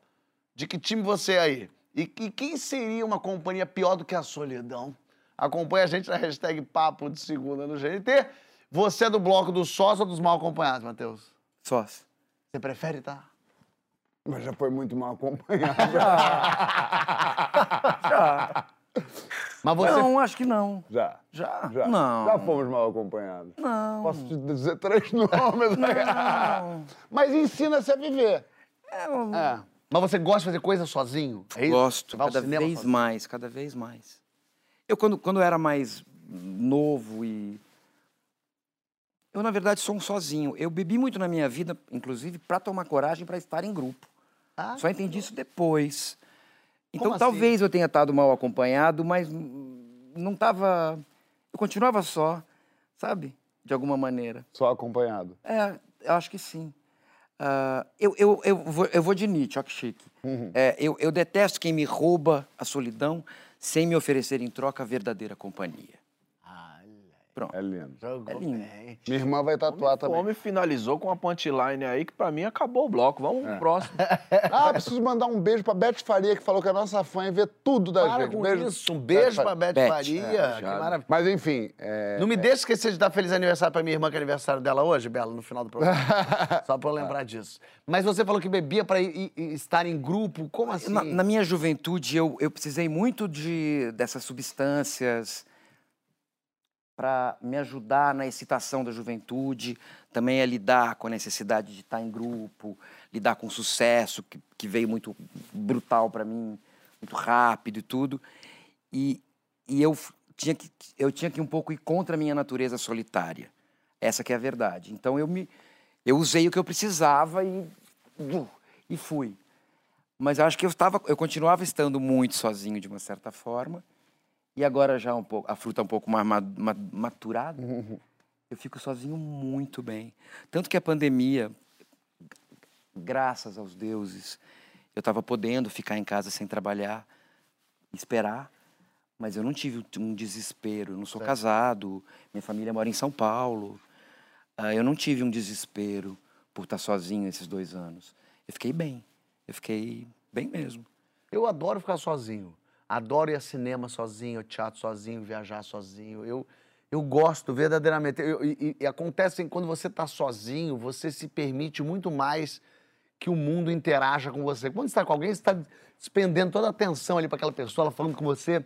De que time você é aí? E, e quem seria uma companhia pior do que a solidão? Acompanha a gente na hashtag Papo de Segunda no GNT. Você é do bloco dos sós ou dos mal acompanhados, Matheus? Sós. Você prefere, tá? Mas já foi muito mal acompanhado. Mas você. Não, acho que não. Já. Já? Já. Não. Já fomos mal acompanhados. Não. Posso te dizer três nomes? Mas ensina-se a viver. É. Mas você gosta de fazer coisa sozinho? É isso? Gosto, cada vez sozinho? mais, cada vez mais. Eu, quando, quando eu era mais novo e. Eu, na verdade, sou um sozinho. Eu bebi muito na minha vida, inclusive, para tomar coragem para estar em grupo. Ah, Só entendi isso depois. Então, assim? talvez eu tenha estado mal acompanhado, mas não estava. Eu continuava só, sabe? De alguma maneira. Só acompanhado. É, eu acho que sim. Ah, eu, eu, eu, vou, eu vou de Nietzsche, ó que chique. Uhum. É, eu, eu detesto quem me rouba a solidão sem me oferecer em troca a verdadeira companhia. Pronto. É lindo. É lindo. Minha irmã vai tatuar O também. homem finalizou com uma punchline aí que pra mim acabou o bloco. Vamos pro próximo. Ah, preciso mandar um beijo pra Beth Faria, que falou que é nossa fã e vê tudo da Para gente. com beijo. isso. Um beijo pra Faria. Beth, Beth. Faria. É, que maravilha. Mas enfim, é, Não me deixe esquecer de dar feliz aniversário pra minha irmã, que é aniversário dela hoje, Bela, no final do programa. Só pra eu lembrar disso. Mas você falou que bebia pra ir, ir- estar em grupo. Como assim? Na, na minha juventude, eu, eu precisei muito de, dessas substâncias para me ajudar na excitação da juventude, também a lidar com a necessidade de estar em grupo, lidar com o sucesso, que, que veio muito brutal para mim, muito rápido e tudo. E, e eu, tinha que, eu tinha que um pouco ir contra a minha natureza solitária. Essa que é a verdade. Então eu me eu usei o que eu precisava e e fui. Mas eu acho que eu estava, eu continuava estando muito sozinho de uma certa forma. E agora já um pouco, a fruta um pouco mais ma- ma- maturada, Eu fico sozinho muito bem. Tanto que a pandemia, graças aos deuses, eu estava podendo ficar em casa sem trabalhar, esperar, mas eu não tive um desespero. Eu não sou Certo. casado, minha família mora em São Paulo. Ah, eu não tive um desespero por estar sozinho esses dois anos. Eu fiquei bem. Eu fiquei bem mesmo. Eu adoro ficar sozinho. Adoro ir ao cinema sozinho, ao teatro sozinho, viajar sozinho. Eu, eu gosto verdadeiramente. Eu- e, e- acontece que quando você está sozinho, você se permite muito mais que o mundo interaja com você. Quando você está com alguém, você está despendendo toda a atenção ali para aquela pessoa, ela falando com você.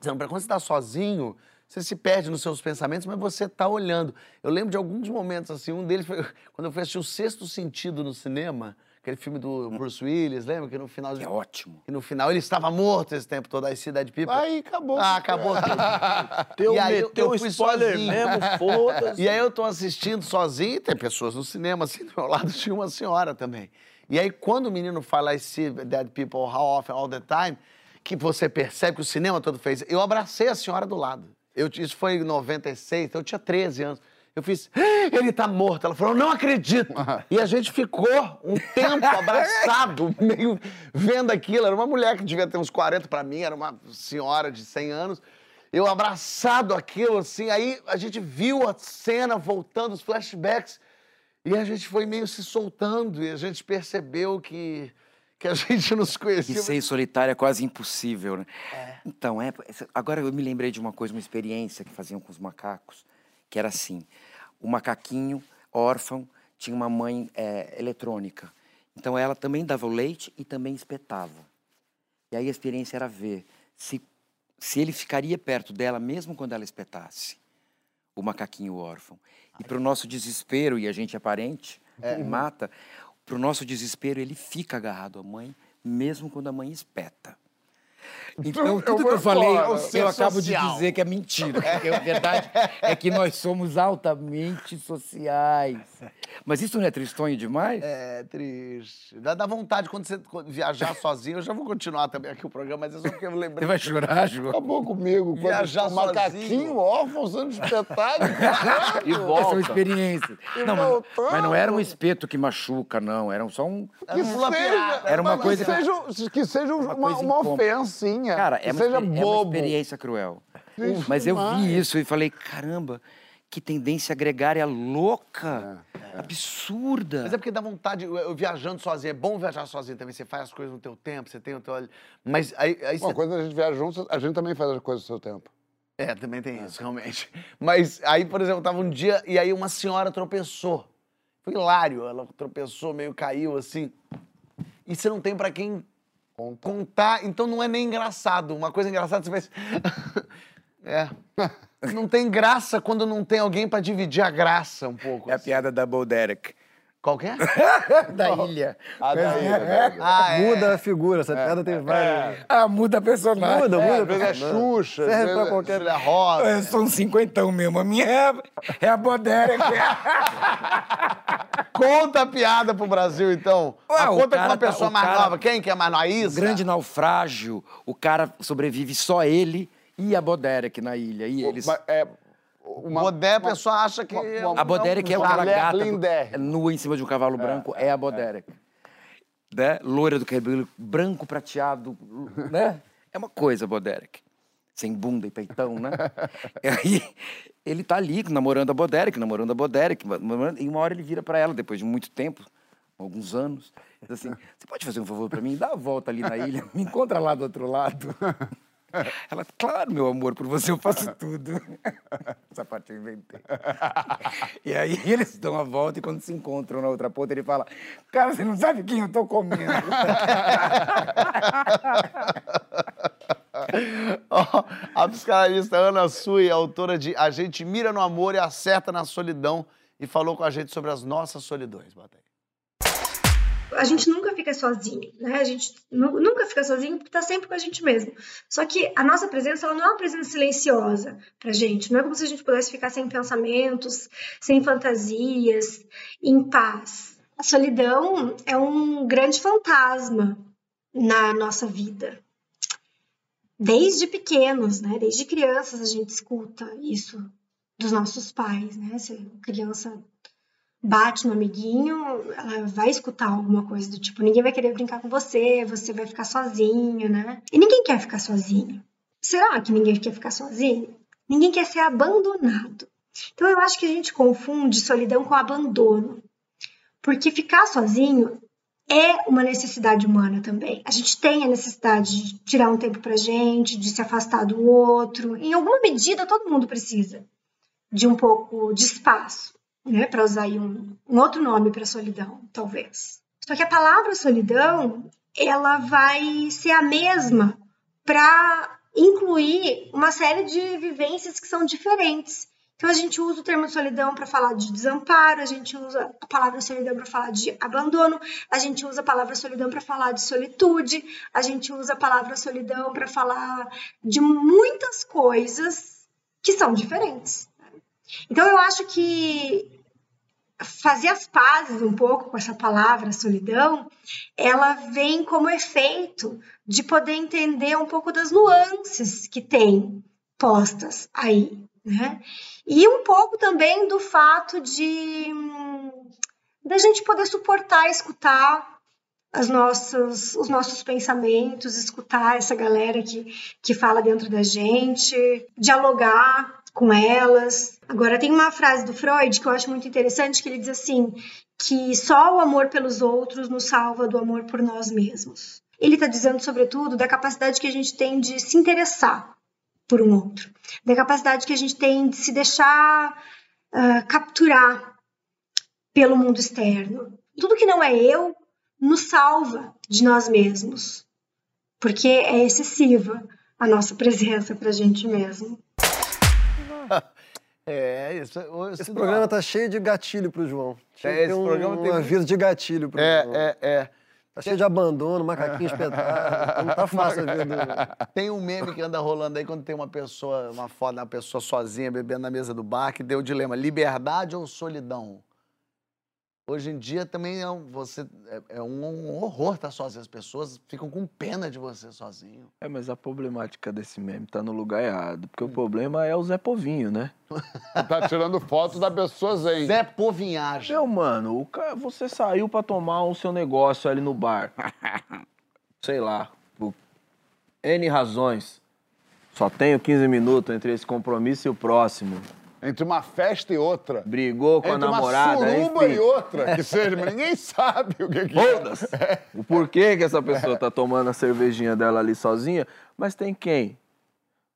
Dizendo, Quando você está sozinho, você se perde nos seus pensamentos, mas você está olhando. Eu lembro de alguns momentos assim. Um deles foi quando eu fui assistir o Sexto Sentido no cinema. Aquele filme do Bruce Willis, lembra? Que no final... É ótimo. Que no final ele estava morto esse tempo todo, a Cidade People. Aí acabou. Ah, acabou tudo. Teu E aí eu- eu fui spoiler sozinho. mesmo, foda-se. E aí eu tô assistindo sozinho e tem pessoas no cinema, assim, do meu lado tinha uma senhora também. E aí quando o menino fala I see dead people how often, all the time, que você percebe que o cinema todo fez, eu abracei a senhora do lado. Eu, isso foi em 96, então eu tinha 13 anos. Eu fiz, "Ah, ele tá morto. Ela falou, não acredito. E a gente ficou um tempo abraçado, meio vendo aquilo. Era uma mulher que devia ter uns 40 para mim, era uma senhora de 100 anos. Eu abraçado aquilo, assim, aí a gente viu a cena voltando, os flashbacks, e a gente foi meio se soltando, e a gente percebeu que, que a gente nos E conhecia. ser solitário é quase impossível, né? Então, é, agora eu me lembrei de uma coisa, uma experiência que faziam com os macacos, que era assim: o macaquinho órfão tinha uma mãe é, eletrônica. Então ela também dava o leite e também espetava. E aí a experiência era ver se, se ele ficaria perto dela mesmo quando ela espetasse o macaquinho órfão. E para o nosso desespero, e a gente é parente, e mata, para o nosso desespero ele fica agarrado à mãe mesmo quando a mãe espeta. Então, Eu tudo que vou eu falei. É eu acabo de social. dizer que é mentira. Porque a verdade é que nós somos altamente sociais. Mas isso não é tristonho demais? É triste. Dá, dá vontade quando você viajar sozinho. Eu já vou continuar também aqui o programa, mas é só porque eu lembrei. Você vai chorar, João? Acabou comigo. Quando Viajar o macaquinho sozinho. órfão sendo espetado. E São volta. experiências. E Não, mas, mas não era um espeto que machuca, não. Era só um. Que seja, Era uma que coisa que- seja, que seja uma, coisa uma incômoda. Ofensinha. Cara, que é uma, seja exper- é uma bobo. experiência cruel. Mas eu demais. vi isso e falei, caramba, que tendência gregária louca, absurda. Mas é porque dá vontade, eu, eu viajando sozinho, é bom viajar sozinho também, você faz as coisas no teu tempo, você tem o teu... Mas aí, aí Uma você... coisa a gente viaja junto, a gente também faz as coisas do seu tempo. É, também tem isso, realmente. Mas aí, por exemplo, tava um dia e aí uma senhora tropeçou. Foi hilário, ela tropeçou, meio caiu assim. E você não tem pra quem contar, então não é nem engraçado. Uma coisa engraçada, você faz. é. Não tem graça quando não tem alguém pra dividir a graça um pouco. É a piada da Bo Derek. Qual que é? da ilha. Ah, daí, daí. Ah, é. Muda a figura, essa piada tem várias. Ah, muda a personagem. Muda, É, muda. às vezes é Xuxa, Serve pra é qualquer- Cília Rosa. Eu sou um cinquentão mesmo. A minha é, é a Bo Derek. Conta a piada pro Brasil, então. Ué, conta com uma tá- pessoa o mais cara- nova. Quem que é mais nova? Isa? grande naufrágio, o cara sobrevive só ele e a Bo Derek na ilha. E eles... Mas, é, uma, Bodé, a pessoa acha que... é um- A Bo Derek é uma aquela mulher gata nua em cima de um cavalo branco, é, a Bo Derek. Né? Loira do cabelo branco prateado, né? É uma coisa, Bo Derek. Sem bunda e peitão, né? e aí, ele tá ali namorando a Bo Derek, namorando a Bo Derek, namorando- e uma hora ele vira pra ela, depois de muito tempo, alguns anos, diz assim, você pode fazer um favor pra mim? Dá a volta ali na ilha, me encontra lá do outro lado. Ela, claro, meu amor, por você eu faço tudo. Essa parte eu inventei. E aí eles dão a volta e quando se encontram na outra ponta, ele fala: Cara, você não sabe quem eu tô comendo. Ó, a psicanalista Ana Sui, autora de A Gente Mira no Amor e Acerta na Solidão, e falou com a gente sobre as nossas solidões. Aí. A gente nunca fica sozinho, né? A gente nu- nunca fica sozinho porque tá sempre com a gente mesmo. Só que a nossa presença, ela não é uma presença silenciosa pra gente. Não é como se a gente pudesse ficar sem pensamentos, sem fantasias, em paz. A solidão é um grande fantasma na nossa vida. Desde pequenos, né? Desde crianças a gente escuta isso dos nossos pais, né? Se criança bate no amiguinho, ela vai escutar alguma coisa do tipo: ninguém vai querer brincar com você, você vai ficar sozinho, né? E ninguém quer ficar sozinho. Será que ninguém quer ficar sozinho? Ninguém quer ser abandonado. Então eu acho que a gente confunde solidão com abandono. Porque ficar sozinho é uma necessidade humana também. A gente tem a necessidade de tirar um tempo pra gente, de se afastar do outro. Em alguma medida, todo mundo precisa de um pouco de espaço, né? Para usar aí um, um outro nome para solidão, talvez. Só que a palavra solidão, ela vai ser a mesma para incluir uma série de vivências que são diferentes. Então a gente usa o termo solidão para falar de desamparo, a gente usa a palavra solidão para falar de abandono, a gente usa a palavra solidão para falar de solitude, a gente usa a palavra solidão para falar de muitas coisas que são diferentes. Então eu acho que fazer as pazes um pouco com essa palavra solidão, ela vem como efeito de poder entender um pouco das nuances que tem postas aí, né? E um pouco também do fato de da gente poder suportar, escutar as nossas, os nossos pensamentos, escutar essa galera que, que fala dentro da gente, dialogar com elas. Agora, tem uma frase do Freud que eu acho muito interessante, que ele diz assim, que só o amor pelos outros nos salva do amor por nós mesmos. Ele está dizendo, sobretudo, da capacidade que a gente tem de se interessar por um outro, da capacidade que a gente tem de se deixar uh, capturar pelo mundo externo. Tudo que não é eu nos salva de nós mesmos, porque é excessiva a nossa presença para a gente mesmo. É, isso. Esse programa tá cheio de gatilho pro João. É, esse um, programa tem um aviso de gatilho pro É, João. é, é. Tá cheio de abandono, macaquinho espetado. Não tá fácil a vida. Tem um meme que anda rolando aí quando tem uma pessoa, uma foto da pessoa sozinha bebendo na mesa do bar, que deu o dilema: liberdade ou solidão? Hoje em dia também é um, você, é, é um horror estar sozinho. As pessoas ficam com pena de você sozinho. É, mas a problemática desse meme tá no lugar errado. Porque o problema é o Zé Povinho, né? Tá tirando foto da pessoa zen. Zé Povinhagem. Meu, mano, o cara, você saiu pra tomar o seu negócio ali no bar. Sei lá, por N razões. Só tenho 15 minutos entre esse compromisso e o próximo. Entre uma festa e outra. Brigou com Entre a namorada, uma suruba enfim. e outra, que seja, mas ninguém sabe o que, que é. O porquê que essa pessoa tá tomando a cervejinha dela ali sozinha, mas tem quem?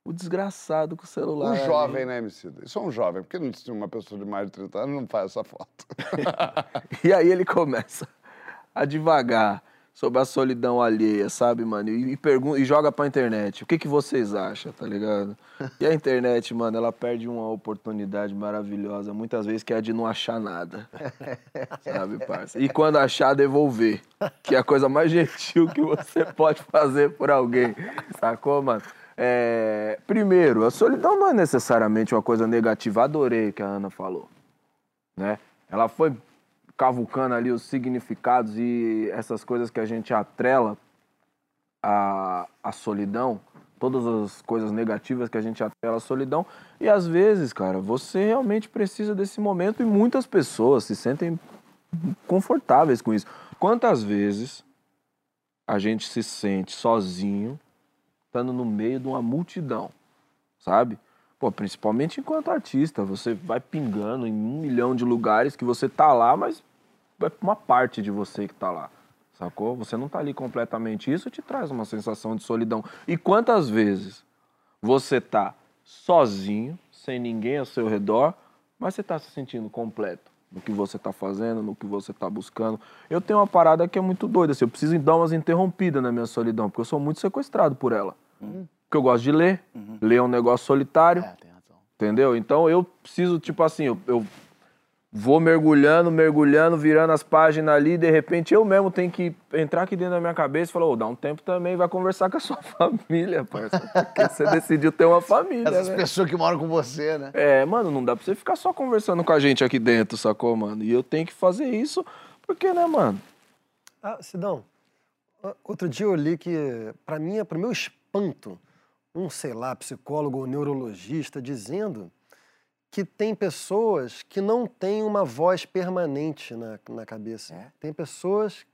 O desgraçado com o celular. Um ali. jovem, né, MC? Isso é um jovem, porque não se uma pessoa de mais de 30 anos não faz essa foto. E aí ele começa a divagar sobre a solidão alheia, sabe, mano? E, e, pergunta, e joga pra internet. O que, que vocês acham, tá ligado? E a internet, mano, ela perde uma oportunidade maravilhosa, muitas vezes, que é a de não achar nada. Sabe, parça? E quando achar, devolver. Que é a coisa mais gentil que você pode fazer por alguém. Sacou, mano? É, Primeiro, a solidão não é necessariamente uma coisa negativa. Adorei o que a Ana falou. Né? Ela foi cavucando ali os significados e essas coisas que a gente atrela à, à solidão, todas as coisas negativas que a gente atrela à solidão. E às vezes, cara, você realmente precisa desse momento e muitas pessoas se sentem confortáveis com isso. Quantas vezes a gente se sente sozinho, estando no meio de uma multidão, sabe? Pô, principalmente enquanto artista, você vai pingando em um milhão de lugares que você tá lá, mas é uma parte de você que tá lá, sacou? Você não tá ali completamente. Isso te traz uma sensação de solidão. E quantas vezes você tá sozinho, sem ninguém ao seu redor, mas você tá se sentindo completo no que você tá fazendo, no que você tá buscando. Eu tenho uma parada que é muito doida, assim, eu preciso dar umas interrompidas na minha solidão, porque eu sou muito sequestrado por ela. Porque eu gosto de ler, ler é um negócio solitário, entendeu? Então eu preciso, tipo assim, eu, eu vou mergulhando, mergulhando, virando as páginas ali, e de repente eu mesmo tenho que entrar aqui dentro da minha cabeça e falar, ô, dá um tempo também, vai conversar com a sua família, parça, porque você decidiu ter uma família, Essas né? pessoas que moram com você, né? É, mano, não dá pra você ficar só conversando com a gente aqui dentro, sacou, mano? E eu tenho que fazer isso, porque, né, mano? Ah, Sidão, outro dia eu li que, para mim, para meu espanto, um, sei lá, psicólogo ou neurologista dizendo que tem pessoas que não têm uma voz permanente na, na cabeça. Tem pessoas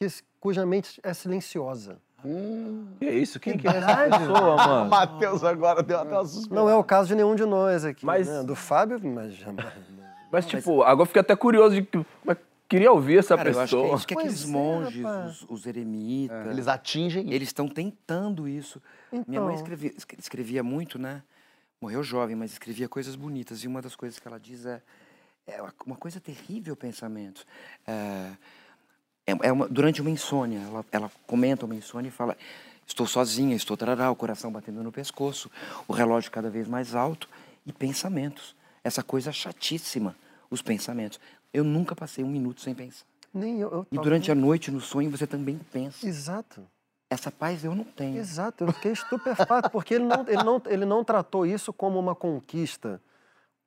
que, cuja mente é silenciosa. Que isso? Quem que é essa pessoa, O mano? Matheus agora deu até uma suspeita. Não é o caso de nenhum de nós aqui. Mas- né? Do Fábio, mas jamais. Mas, tipo, agora eu fiquei até curioso de que. Mas queria ouvir essa Cara, eu acho que é pessoa. isso que aqueles é, monges, os, os eremitas, Eles atingem eles estão tentando isso. Minha mãe Então. escrevia, escre- escrevia muito, né? Morreu jovem, mas escrevia coisas bonitas. E uma das coisas que ela diz é, é uma- coisa terrível, pensamentos. É, é- é uma- durante uma insônia, ela, ela comenta uma insônia e fala: Estou sozinha, estou tarará, o coração batendo no pescoço, o relógio cada vez mais alto e pensamentos. Essa coisa chatíssima, os pensamentos. Eu nunca passei um minuto sem pensar. Nem eu. eu E durante a noite, no sonho, você também pensa. Exato. Essa paz eu não tenho. Exato, eu fiquei estupefato, porque ele não, ele, não, ele não tratou isso como uma conquista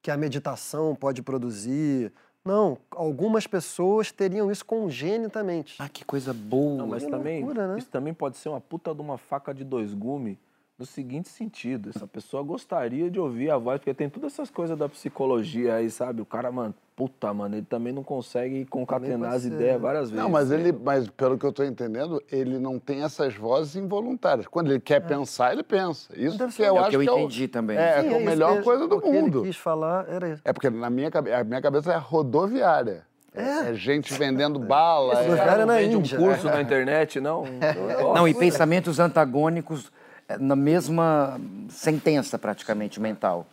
que a meditação pode produzir. Não, algumas pessoas teriam isso congenitamente. Ah, que coisa boa. Não, mas Que também, loucura, né? isso também pode ser uma puta de uma faca de dois gumes no seguinte sentido. Essa pessoa gostaria de ouvir a voz, porque tem todas essas coisas da psicologia aí, sabe? O cara, mano, puta, mano, ele também não consegue concatenar as ideias várias vezes. Não, mas ele, mas pelo que eu tô entendendo, ele não tem essas vozes involuntárias. Quando ele quer pensar, ele pensa. Isso Deve que ser. eu É o acho que eu que é o- entendi também. É, Sim, é a isso melhor que- coisa do o que ele mundo. quis falar era isso. É porque na minha, cabe- a minha cabeça é rodoviária. É, é gente vendendo bala. Esse é- cara não vende um Índia. curso na internet, não? Não, e pensamentos antagônicos na mesma sentença, praticamente, mental.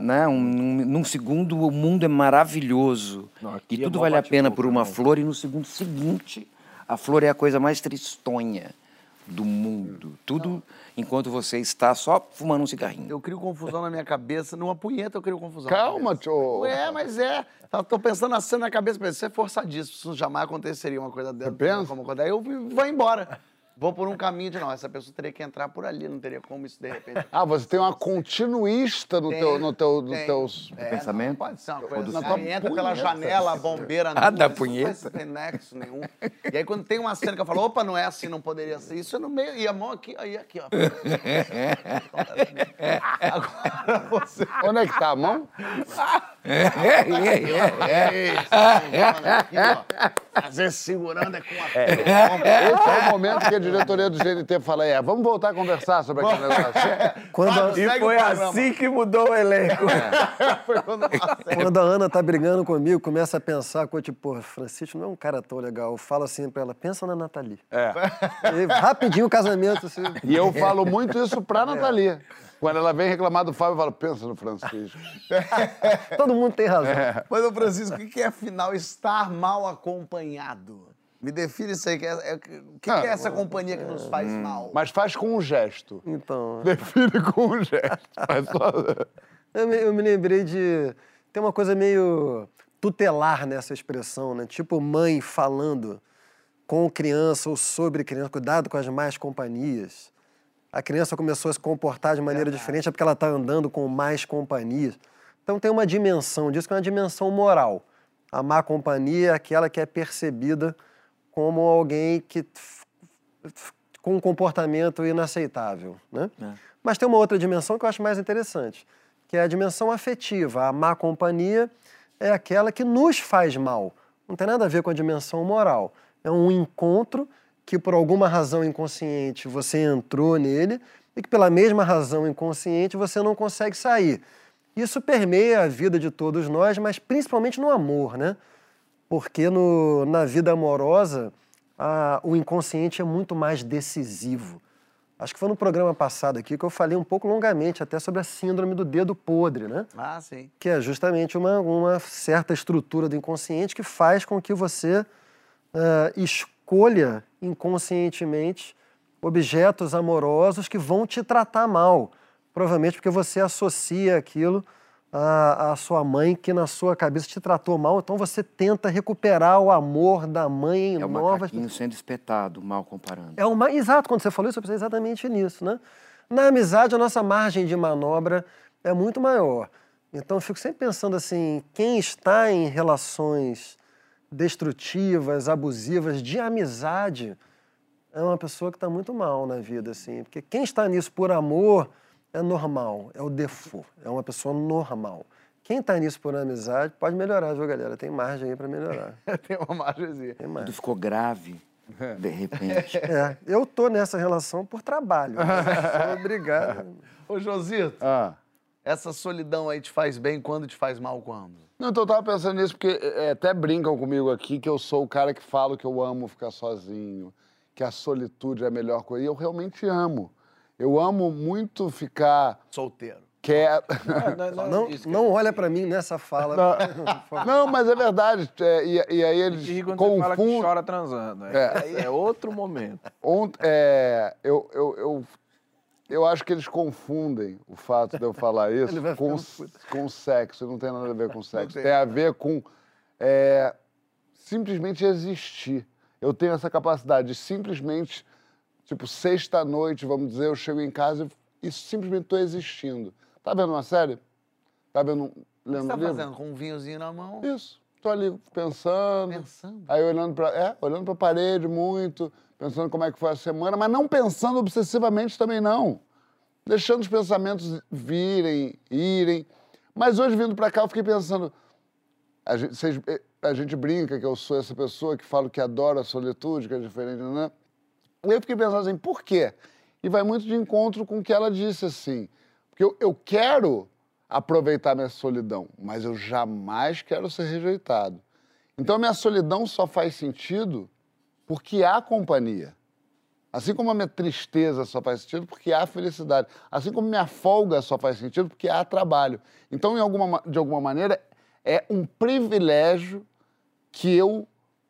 Né? Um, num, num segundo, o mundo é maravilhoso. Não, e é tudo mó vale a pena por uma não. flor, e no segundo seguinte, a flor é a coisa mais tristonha do mundo. Tudo enquanto você está só fumando um cigarrinho. Eu crio confusão na minha cabeça. Numa punheta eu crio confusão. na Calma, tio. É, mas é. Tá- Tô pensando a cena na cabeça, mas isso é forçadíssimo. Isso jamais aconteceria uma coisa dessa. Como acontece. Aí eu vou embora. Vou por um caminho de não. Essa pessoa teria que entrar por ali, não teria como isso de repente. Ah, você tem uma continuista no Tem, teu, no teu, no tem. teus... É, pensamento? não pode ser uma coisa Na assim. entra pela janela, a bombeira... Ah, da punheta? Não tem nexo nenhum. E aí quando tem uma cena que eu falo, opa, não é assim, não poderia ser. Isso é no meio, e a mão aqui, aí aqui, ó. Agora você... Onde é que tá a mão? É isso. Aqui, ó. Às vezes segurando é com a Esse é o momento que a diretoria do GNT fala, é, vamos voltar a conversar sobre aquele negócio. Quando a, E foi assim que mudou o elenco. Foi quando passei. quando a Ana tá brigando comigo, começa a pensar, coisa tipo, porra, Francisco não é um cara tão legal. Eu falo assim pra ela, pensa na Nathalie. É. E rapidinho o casamento, assim. E eu falo muito isso pra Nathalie. Quando ela vem reclamar do Fábio, eu falo, pensa no Francisco. Todo mundo tem razão. Mas, ô Francisco, o que é, afinal, estar mal acompanhado? Me define isso aí. que é- é- o que, que é essa companhia que nos faz mal? Mas faz com um gesto. Então, Define com um gesto. Faz só- eu me, eu me lembrei de... Tem uma coisa meio tutelar nessa expressão, né? Tipo mãe falando com criança ou sobre criança, cuidado com as más companhias. A criança começou a se comportar de maneira diferente é porque ela está andando com mais companhias. Então tem uma dimensão disso que é uma dimensão moral. A má companhia é aquela que é percebida como alguém que com um comportamento inaceitável, né? Mas tem uma outra dimensão que eu acho mais interessante, que é a dimensão afetiva. A má companhia é aquela que nos faz mal. Não tem nada a ver com a dimensão moral. É um encontro que por alguma razão inconsciente você entrou nele e que pela mesma razão inconsciente você não consegue sair. Isso permeia a vida de todos nós, mas principalmente no amor, né? Porque no, na vida amorosa a- o inconsciente é muito mais decisivo. Acho que foi no programa passado aqui que eu falei um pouco longamente até sobre a síndrome do dedo podre, né? Ah, sim. que é justamente uma, uma certa estrutura do inconsciente que faz com que você ah, escolha inconscientemente objetos amorosos que vão te tratar mal. Provavelmente porque você associa aquilo à, à sua mãe, que na sua cabeça te tratou mal, então você tenta recuperar o amor da mãe em É novas. sendo espetado, mal comparando. É uma, exato, quando você falou isso, eu pensei exatamente nisso, né? Na amizade, a nossa margem de manobra é muito maior. Então, eu fico sempre pensando assim, quem está em relações destrutivas, abusivas, de amizade, é uma pessoa que está muito mal na vida, assim. Porque quem está nisso por amor é normal, é o default, é uma pessoa normal. Quem tá nisso por amizade pode melhorar, viu, galera? Tem margem aí pra melhorar. Tem uma margemzinha. Tem margem. Tudo ficou grave, de repente. É, eu tô nessa relação por trabalho. Sou obrigado. Ô, Josito, Ah. essa solidão aí te faz bem quando te faz mal quando? Não, então eu tava pensando nisso porque é, até brincam comigo aqui que eu sou o cara que falo que eu amo ficar sozinho, que a solitude é a melhor coisa. E eu realmente amo. Eu amo muito ficar Solteiro. quieto. Não, não olha pra mim nessa fala. Não, mas é verdade. é, e, e aí eles E quando você fala que confundem. chora transando. É, É. aí é outro momento. Ont- é, eu, eu, eu, eu acho que eles confundem o fato de eu falar isso Ele vai com, com sexo. Não tem nada a ver com sexo. tem. Tem a ver com é, simplesmente existir. Eu tenho essa capacidade de simplesmente, tipo, sexta-noite, vamos dizer, eu chego em casa e, e simplesmente estou existindo. Tá vendo uma série? Tá vendo um, lendo você tá livro? fazendo? Com um vinhozinho na mão? Isso. Tô ali pensando. Pensando? Aí olhando para, é, olhando para a parede muito, pensando como é que foi a semana, mas não pensando obsessivamente também não. Deixando os pensamentos virem, irem. Mas hoje vindo para cá eu fiquei pensando, a gente, vocês- eh, a gente brinca que eu sou essa pessoa que falo que adora a solitude, que é diferente, né? E eu fiquei pensando assim, por quê? E vai muito de encontro com o que ela disse assim. Porque eu, eu quero aproveitar minha solidão, mas eu jamais quero ser rejeitado. Então minha solidão só faz sentido porque há companhia. Assim como a minha tristeza só faz sentido porque há felicidade. Assim como minha folga só faz sentido porque há trabalho. Então, alguma, ma- de alguma maneira, é um privilégio que eu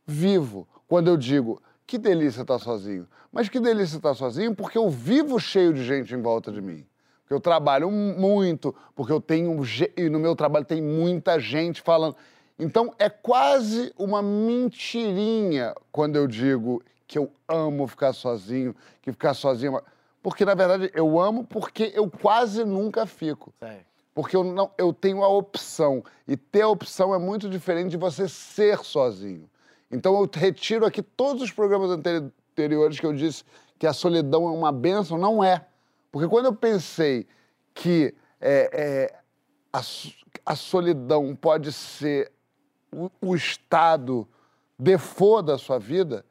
vivo. Quando eu digo, que delícia estar sozinho. Mas que delícia estar sozinho porque eu vivo cheio de gente em volta de mim. Porque eu trabalho muito, porque eu tenho. E no meu trabalho tem muita gente falando. Então é quase uma mentirinha quando eu digo que eu amo ficar sozinho, que ficar sozinho. é Porque, na verdade, eu amo porque eu quase nunca fico. Porque eu, não, eu tenho a opção. E ter a opção é muito diferente de você ser sozinho. Então eu retiro aqui todos os programas anteri- anteriores que eu disse que a solidão é uma benção. Não é. Porque quando eu pensei que é, é, a, a solidão pode ser o, o estado default da sua vida,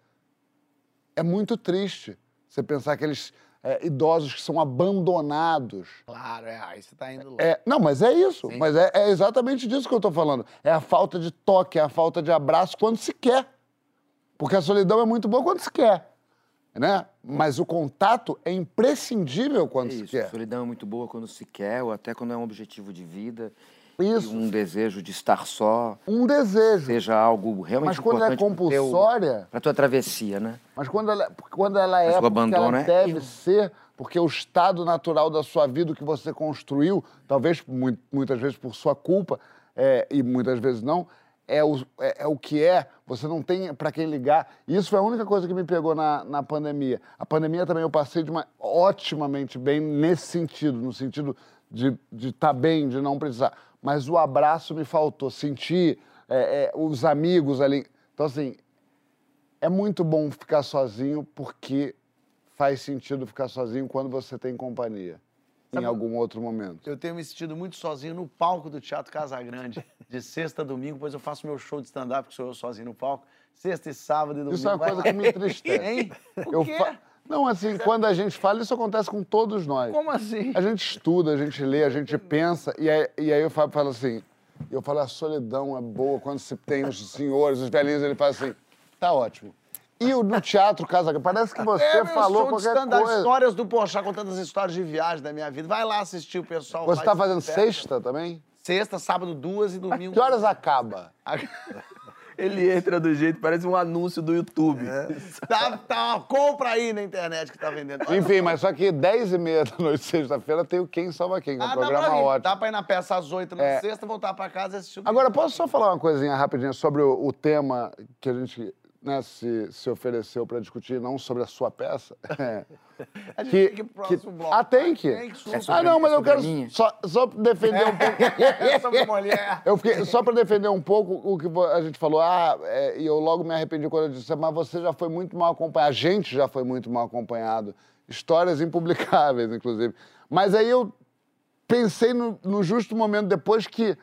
é muito triste você pensar aqueles é, idosos que são abandonados. Claro, é. Aí você tá indo longe. É, não, mas é isso. Mas é, é exatamente disso que eu tô falando. É a falta de toque, é a falta de abraço quando se quer. Porque a solidão é muito boa quando se quer. Né? Mas o contato é imprescindível quando É se isso, quer. solidão é muito boa quando se quer, ou até quando é um objetivo de vida. Isso. Um desejo de estar só. Um desejo. Seja algo realmente Mas quando ela é importante pro teu- compulsória. Pra tua travessia, né? Mas quando ela, quando ela é, porque abandono ela é deve ser, porque o estado natural da sua vida, o que você construiu, talvez mu- muitas vezes por sua culpa, é, e muitas vezes não, é o, é, é o que é, você não tem para quem ligar. Isso foi a única coisa que me pegou na, na pandemia. A pandemia também eu passei de uma, otimamente bem nesse sentido, no sentido de estar bem, de não precisar. Mas o abraço me faltou, sentir é, é, os amigos ali. Então, assim, é muito bom ficar sozinho porque faz sentido ficar sozinho quando você tem companhia. Em algum outro momento. Eu tenho me sentido muito sozinho no palco do Teatro Casa Grande. De sexta a domingo, depois eu faço meu show de stand-up, que sou eu sozinho no palco. Sexta e sábado e domingo. Isso é uma coisa que me entristece. Hein? O quê? fa- Não, assim, quando a gente fala, isso acontece com todos nós. Como assim? A gente estuda, a gente lê, a gente pensa, e aí, e aí o Fábio fala assim, eu falo, a solidão é boa quando se tem os senhores, os velhinhos, ele fala assim, tá ótimo. E o no teatro Casa Grande, parece que você é, falou qualquer coisa. histórias do Porchat, contando as histórias de viagem da minha vida. Vai lá assistir o pessoal. Você faz tá fazendo sexta também? Sexta, sábado, duas e domingo. Que horas acaba? Ele entra do jeito, parece um anúncio do YouTube. Tá, tá, compra aí na internet que tá vendendo. Enfim, mas só que 10 e meia da noite, sexta-feira, tem o Quem Salva Quem, que é um Ah, programa ótimo. Dá pra ir na peça às oito na É. sexta, voltar pra casa e assistir o Agora, posso só falar uma coisinha rapidinho sobre o, o tema que a gente né, se, se ofereceu para discutir, não sobre a sua peça? É. A gente Que- tem que ir pro próximo que- bloco. Ah, tem que? Tem que sobre- ah, não, mas é eu quero minha. só, só defender um pouco. É sobre mulher. Eu fiquei, só para defender um pouco o que a gente falou, ah, é, e eu logo me arrependi quando eu disse, mas você já foi muito mal acompanhado, a gente já foi muito mal acompanhado. Histórias impublicáveis, inclusive. Mas aí eu pensei no, no justo momento depois que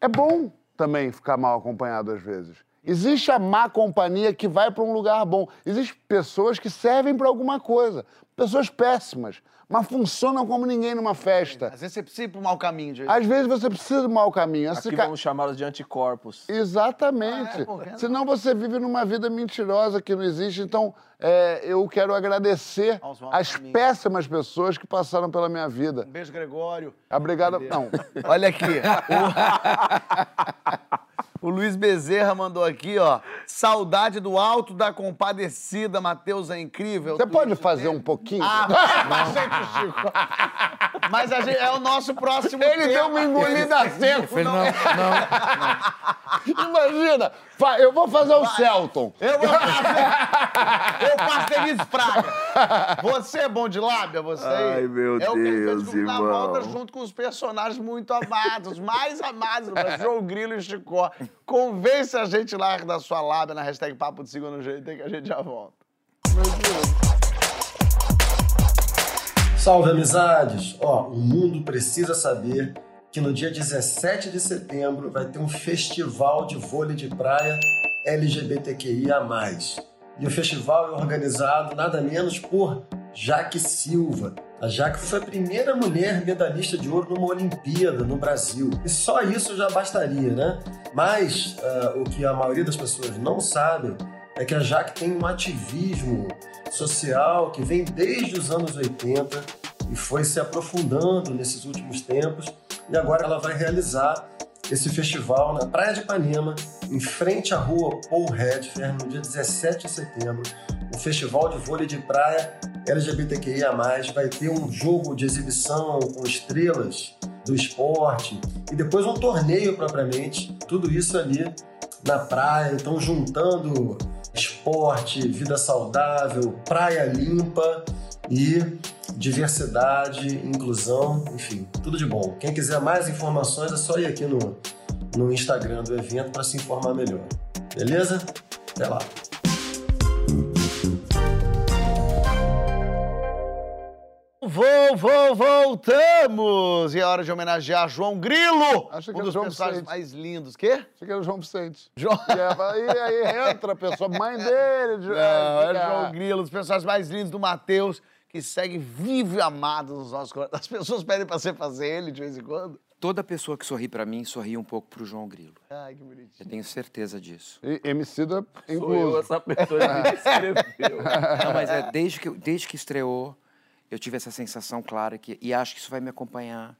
é bom também ficar mal acompanhado às vezes. Existe a má companhia que vai para um lugar bom. Existem pessoas que servem para alguma coisa. Pessoas péssimas, mas funcionam como ninguém numa festa. Às vezes você precisa ir pro mau caminho, gente. Às vezes você precisa do mau caminho. Aqui ca- vamos chamá-los de anticorpos. Exatamente. Ah, é? Não? Senão você vive numa vida mentirosa que não existe. Então, é, eu quero agradecer caminhos. péssimas pessoas que passaram pela minha vida. Um beijo, Gregório. Obrigado. Não. Olha aqui. O... Luiz Bezerra mandou aqui, ó. Saudade do alto da compadecida. Matheus é incrível. Você pode fazer um pouquinho? Ah, Chico. Mas a gente, é o nosso próximo Ele tema. deu uma engolida seco. Falei, não, não. Imagina. Eu vou fazer o Celton. Eu vou fazer. Eu faço Denise Fraga. Você é bom de lábia, você aí? Ai, meu é o que ele fez Deus, irmão. volta junto com os personagens muito amados, mais amados, João Grilo e Chicó. Convence a gente lá da sua lábia na hashtag Papo de Segundo Jeito aí que a gente já volta. Salve amizades! Ó, o mundo precisa saber que no dia 17 de setembro vai ter um festival de vôlei de praia LGBTQIA+. E o festival é organizado nada menos por Jaque Silva. A Jaque foi a primeira mulher medalhista de ouro numa Olimpíada no Brasil. E só isso já bastaria, né? Mas ah, o que a maioria das pessoas não sabe é que a Jaque tem um ativismo social que vem desde os anos 80 e foi se aprofundando nesses últimos tempos. E agora ela vai realizar esse festival na Praia de Ipanema, em frente à rua Paul Redfer, no dia 17 de setembro. O festival de vôlei de praia LGBTQIA+, vai ter um jogo de exibição com estrelas do esporte e depois um torneio propriamente, tudo isso ali na praia, então juntando esporte, vida saudável, praia limpa e diversidade, inclusão, enfim, tudo de bom. Quem quiser mais informações é só ir aqui no, no Instagram do evento para se informar melhor. Beleza? Até lá. Vou, vou, voltamos! E é hora de homenagear João Grilo, Acho que um é o dos João personagens Vicente. mais lindos. Quê? Achei que era o João Vicente. João... E aí, e aí entra a pessoa, mãe dele. de- Não, é fica- João Grilo, um dos personagens mais lindos do Matheus, que segue vivo e amado nos nossos corações. As pessoas pedem pra você fazer ele de vez em quando. Toda pessoa que sorri pra mim, sorri um pouco pro João Grilo. Ai, que bonitinho. Eu tenho certeza disso. E Emicida Sou incluso. eu essa pessoa que me escreveu. Não, mas é desde que, desde que estreou, eu tive essa sensação clara que, e acho que isso vai me acompanhar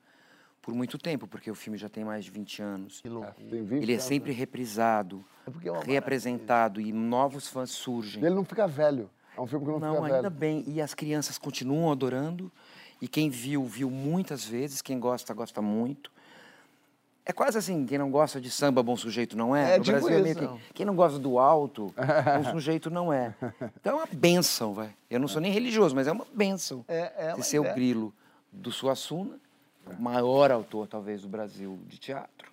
por muito tempo, porque o filme já tem mais de 20 anos. Tem 20 Ele é sempre reprisado, É é reapresentado e novos fãs surgem. Ele não fica velho. É um filme que não, Não, fica ainda velho. bem. E as crianças continuam adorando. E quem viu, viu muitas vezes. Quem gosta, gosta muito. É quase assim, quem não gosta de samba, bom sujeito não é. É, no tipo Brasil é meio isso. que, quem não gosta do alto, bom sujeito não é. Então é uma benção, vai. Eu não sou nem religioso, mas é uma benção. É, é, ser o é. grilo do Suassuna, o maior autor, talvez, do Brasil de teatro,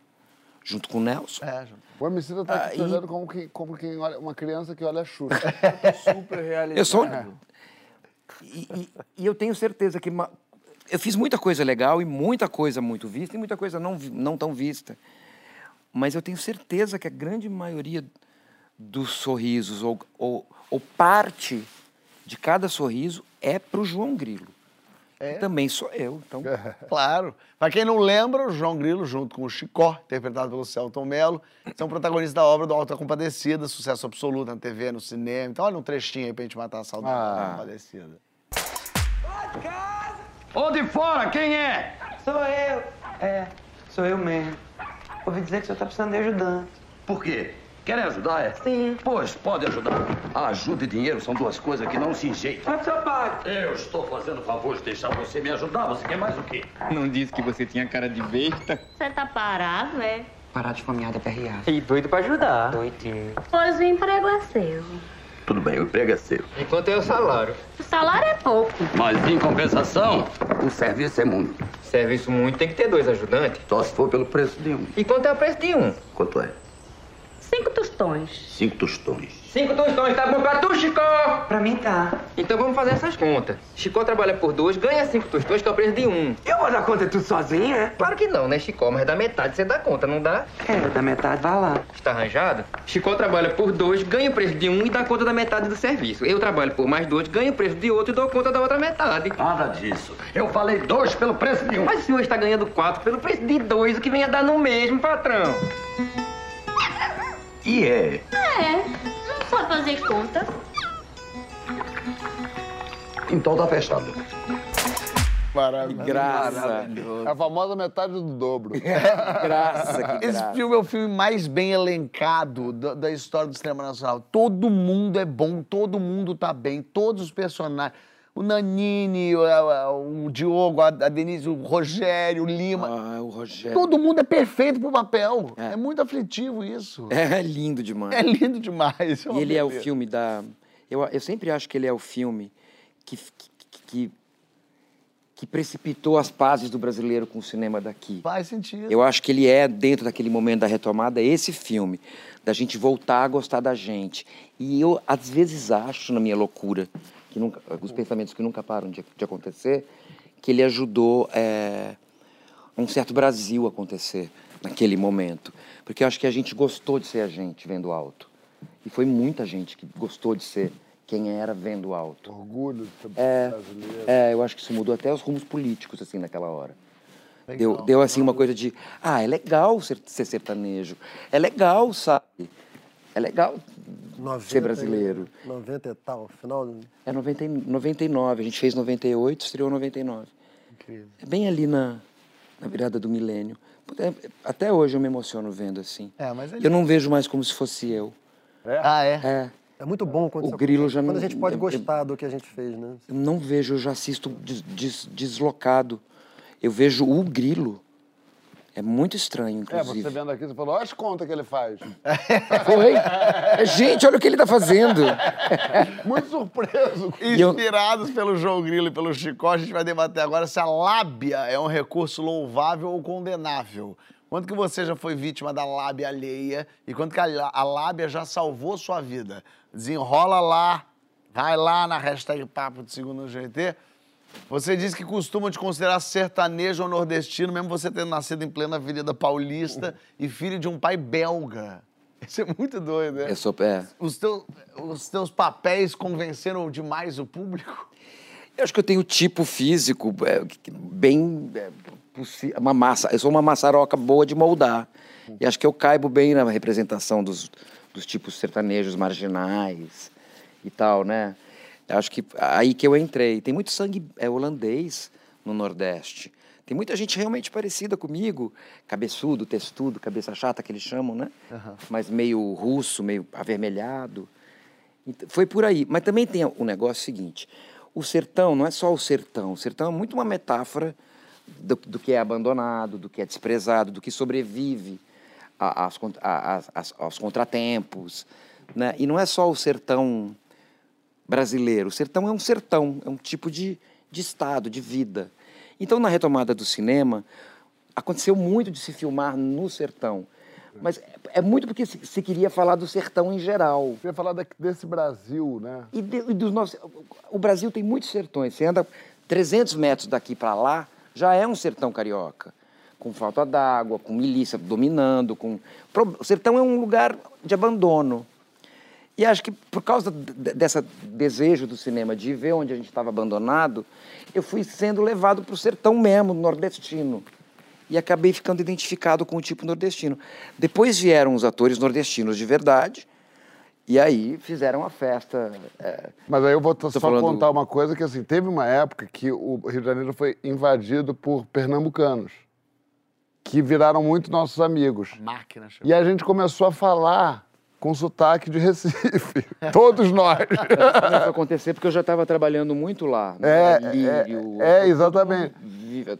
junto com o Nelson. É. O Emicida tá aqui Ah, e- como quem, como quem olha, uma criança que olha a Xuxa. Super realizado. Eu sou. E, e- e eu tenho certeza que. ma- Eu fiz muita coisa legal e muita coisa muito vista e muita coisa não, não tão vista. Mas eu tenho certeza que a grande maioria dos sorrisos, ou, ou, ou parte de cada sorriso, é pro João Grilo. É. Que também sou eu. Então, Claro. Pra quem não lembra, o João Grilo, junto com o Chicó, interpretado pelo Celton Mello, são protagonistas da obra do Alta Compadecida, sucesso absoluto na TV, no cinema. Então, olha um trechinho aí pra gente matar a saudade da Ah. Alta Compadecida. Ô de fora, quem é? Sou eu. É, sou eu mesmo. Ouvi dizer que o senhor tá precisando de ajudante. Por quê? Querem ajudar, é? Sim. Pois, pode ajudar. Ajuda e dinheiro são duas coisas que não se enjeitam. Mas pai. Eu estou fazendo o favor de deixar você me ajudar. Você quer mais o quê? Não disse que você tinha cara de besta? Você tá parado, é? Parar de fomear da PRA. E doido pra ajudar. Doidinho. Pois o emprego é seu. Tudo bem, o emprego é seu. E quanto é o salário? O salário é pouco. Mas, em compensação, o serviço é muito. Serviço muito, tem que ter dois ajudantes. Só se for pelo preço de um. E quanto é o preço de um? Quanto é? Cinco tostões. Cinco tostões. Cinco tostões, tá bom pra tu, Chico? Pra mim tá. Então vamos fazer essas contas. Chico trabalha por dois, ganha cinco tostões, que é o preço de um. Eu vou dar conta de tudo sozinho, é? Claro que não, né, Chico? Mas da metade você dá conta, não dá? É, da metade vai lá. Está arranjado? Chico trabalha por dois, ganha o preço de um e dá conta da metade do serviço. Eu trabalho por mais dois, ganho o preço de outro e dou conta da outra metade. Nada disso. Eu falei dois pelo preço de um. Mas o senhor está ganhando quatro pelo preço de dois, o que vem a dar no mesmo, patrão. E é. É, não sabe fazer conta. Então tá fechado. Maravilhoso. Graça. Maravilhoso. A famosa metade do dobro. Graça, que Esse graça. filme é o filme mais bem elencado da, da história do cinema nacional. Todo mundo é bom, todo mundo tá bem, todos os personagens. O Nanini, o, o- Diogo, a, Denise, o Rogério, o Lima. Ah, o Rogério. Todo mundo é perfeito pro papel. É, muito aflitivo isso. É lindo demais. É lindo demais. E ele é o filme da. Eu, eu sempre acho que ele é o filme que, que, que, que precipitou as pazes do brasileiro com o cinema daqui. Faz sentido. Eu acho que ele é, dentro daquele momento da retomada, esse filme, da gente voltar a gostar da gente. E eu, às vezes, acho, na minha loucura, que nunca, os pensamentos que nunca param de, de acontecer, que ele ajudou é, um certo Brasil a acontecer naquele momento. Porque eu acho que a gente gostou de ser a gente vendo alto. E foi muita gente que gostou de ser quem era vendo alto. Orgulho de ser É, brasileiro. é, eu acho que isso mudou até os rumos políticos, assim, naquela hora. Legal. Deu, deu, assim, uma coisa de, ah, é legal ser, ser sertanejo. É legal, sabe? É legal 90 ser brasileiro. e- 90 e tal, final. do- É 90, e- 99, a gente fez 98, estreou 99. Incrível. É bem ali na, na virada do milênio. É, Até hoje eu me emociono vendo assim. É, mas é Eu não vejo mais como se fosse eu. Ah, é? É. É muito bom quando O grilo acontece, já Quando a gente pode eu- gostar do que a gente fez, né? Eu não vejo, eu já assisto des- des- deslocado. Eu vejo o grilo. É muito estranho, É, inclusive. você vendo aqui, você falou, olha as contas que ele faz. Foi? É, Gente, olha o que ele tá fazendo. Muito surpreso. Inspirados pelo João Grilo e pelo Chicó, a gente vai debater agora se a lábia é um recurso louvável ou condenável. Quanto que você já foi vítima da lábia alheia e quanto que a, lá- a lábia já salvou sua vida? Desenrola lá, vai lá na hashtag Papo de Segundo GT. Você disse que costuma te considerar sertanejo ou nordestino, mesmo você tendo nascido em plena Avenida Paulista e filho de um pai belga. Isso é muito doido, né? Eu sou. É. Os teus, os teus papéis convenceram demais o público? Eu acho que eu tenho tipo físico é, bem. é, uma massa. Eu sou uma maçaroca boa de moldar. E acho que eu caibo bem na representação dos, dos tipos sertanejos marginais e tal, né? Acho que aí que eu entrei. Tem muito sangue é, holandês no Nordeste. Tem muita gente realmente parecida comigo, cabeçudo, testudo, cabeça chata que eles chamam, né? Mas meio russo, meio avermelhado. Então, Foi por aí. Mas também tem o negócio seguinte: o sertão não é só o sertão. O sertão é muito uma metáfora do, do que é abandonado, do que é desprezado, do que sobrevive a- a- às- aos contratempos. Né? E não é só o sertão brasileiro. O sertão é um sertão, é um tipo de, de estado, de vida. Então, na retomada do cinema, aconteceu muito de se filmar no sertão. Mas é- é muito porque se, queria falar do sertão em geral. Queria falar desse Brasil, né? E, de- e dos nossos, o Brasil tem muitos sertões. Você anda 300 metros daqui para lá, já é um sertão carioca. Com falta d'água, com milícia dominando. Com... O sertão é um lugar de abandono. E acho que por causa de- dessa desejo do cinema de ver onde a gente estava abandonado, eu fui sendo levado para o sertão mesmo, nordestino. E acabei ficando identificado com o tipo nordestino. Depois vieram os atores nordestinos de verdade, e aí fizeram a festa. é, Mas aí eu vou Tô só falando- contar uma coisa que assim, teve uma época que o Rio de Janeiro foi invadido por pernambucanos, que viraram muito nossos amigos. Máquina, E a gente começou a falar com sotaque de Recife. Todos nós. Começou a acontecer porque eu já estava trabalhando muito lá. no É, Lírio, é, é, exatamente.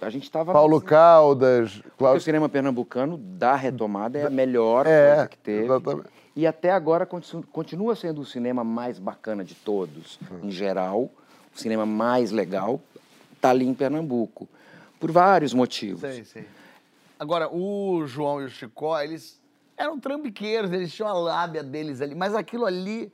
A gente estava. Paulo Caldas, Porque o Cláudio. cinema pernambucano da retomada é a melhor É, coisa que teve. exatamente. E até agora continu- continua sendo o cinema mais bacana de todos, em geral. O cinema mais legal está ali em Pernambuco. Por vários motivos. Sei, sei. Agora, o João e o Chicó, eles eram trambiqueiros, eles tinham a lábia deles ali, mas aquilo ali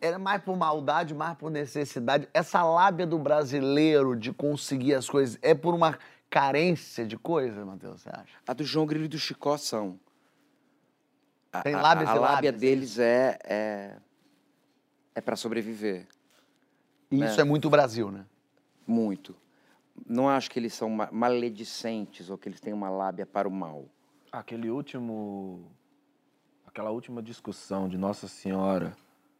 era mais por maldade, mais por necessidade. Essa lábia do brasileiro de conseguir as coisas é por uma carência de coisas, Matheus, você acha? A do João Grilo e do Chicó são. A, Tem a- lábias a, e lábia deles é é, é para sobreviver. E isso é muito Brasil, né? Muito. Não acho que eles são ma- maledicentes ou que eles têm uma lábia para o mal. Aquele último. Aquela última discussão de Nossa Senhora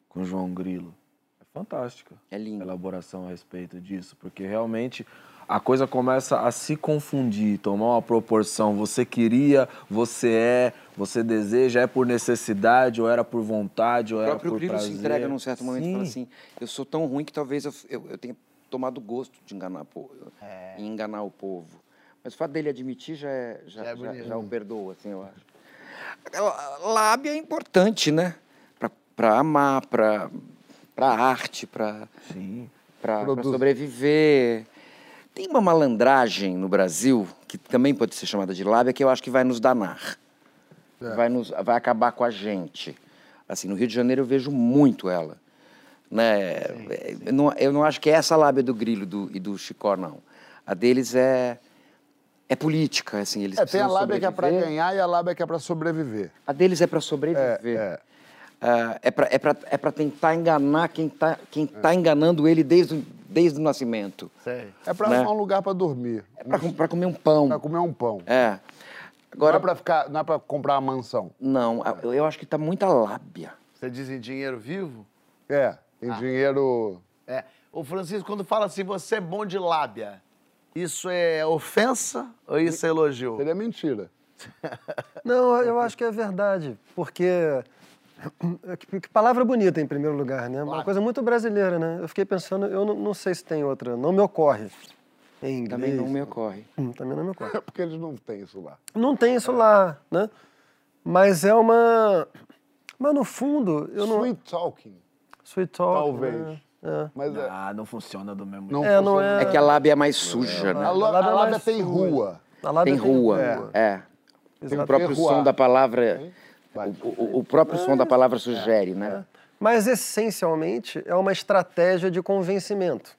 com João Grilo. É fantástica. É lindo. A elaboração a respeito disso, porque realmente a coisa começa a se confundir, tomar uma proporção. Você queria, você é, você deseja, é por necessidade, ou era por vontade, ou O era próprio por Grilo prazer. se entrega num certo momento e fala Sim. assim: eu sou tão ruim que talvez eu, eu, eu tenha tomado gosto de enganar, É. enganar o povo. Mas o fato dele admitir já, é, já, Já é já, já o perdoa, assim, eu acho. Lábia é importante, né? Pra amar, pra arte, Produz- sobreviver. Tem uma malandragem no Brasil, que também pode ser chamada de lábia, que eu acho que vai nos danar. Vai, nos, vai acabar com a gente. Assim, no Rio de Janeiro eu vejo muito ela. Né? Eu, não, eu não acho que é essa lábia do Grilo do- e do Chicó, não. A deles é, é política, assim, eles É, tem a lábia que é pra sobreviver. ganhar e a lábia que é pra sobreviver. A deles é para sobreviver. Ah, É, para é pra, é pra tentar enganar quem está quem tá enganando ele desde, o- desde o nascimento. É pra Né? arrumar um lugar pra dormir. É pra comer um pão. Pra comer um pão. É. Agora... Não é pra, ficar, não é pra comprar uma mansão. Não, a- eu acho que tá muita lábia. Você diz em dinheiro vivo? É, em dinheiro... É. Ô, Francisco, quando fala assim, você é bom de lábia, isso é ofensa ou isso é elogio? Seria mentira. Não, eu acho que é verdade, porque que, que palavra bonita em primeiro lugar, né? Uma coisa muito brasileira, né? Eu fiquei pensando, eu não, não sei se tem outra, não me ocorre. Em inglês. Também não me ocorre. Hum, Também não me ocorre. É porque eles não têm isso lá. Não tem isso lá, né? Mas é uma. Mas no fundo, eu não. Sweet talking. Sweet talk. Talvez. né? É. Mas é, Ah, não funciona do mesmo Não jeito. É, não é. É que a lábia é mais suja, né? a, a lábia é mais tem rua. A lábia Tem rua. É. Tem O próprio som da palavra. O, o- o próprio som da palavra sugere, né? Mas essencialmente é uma estratégia de convencimento.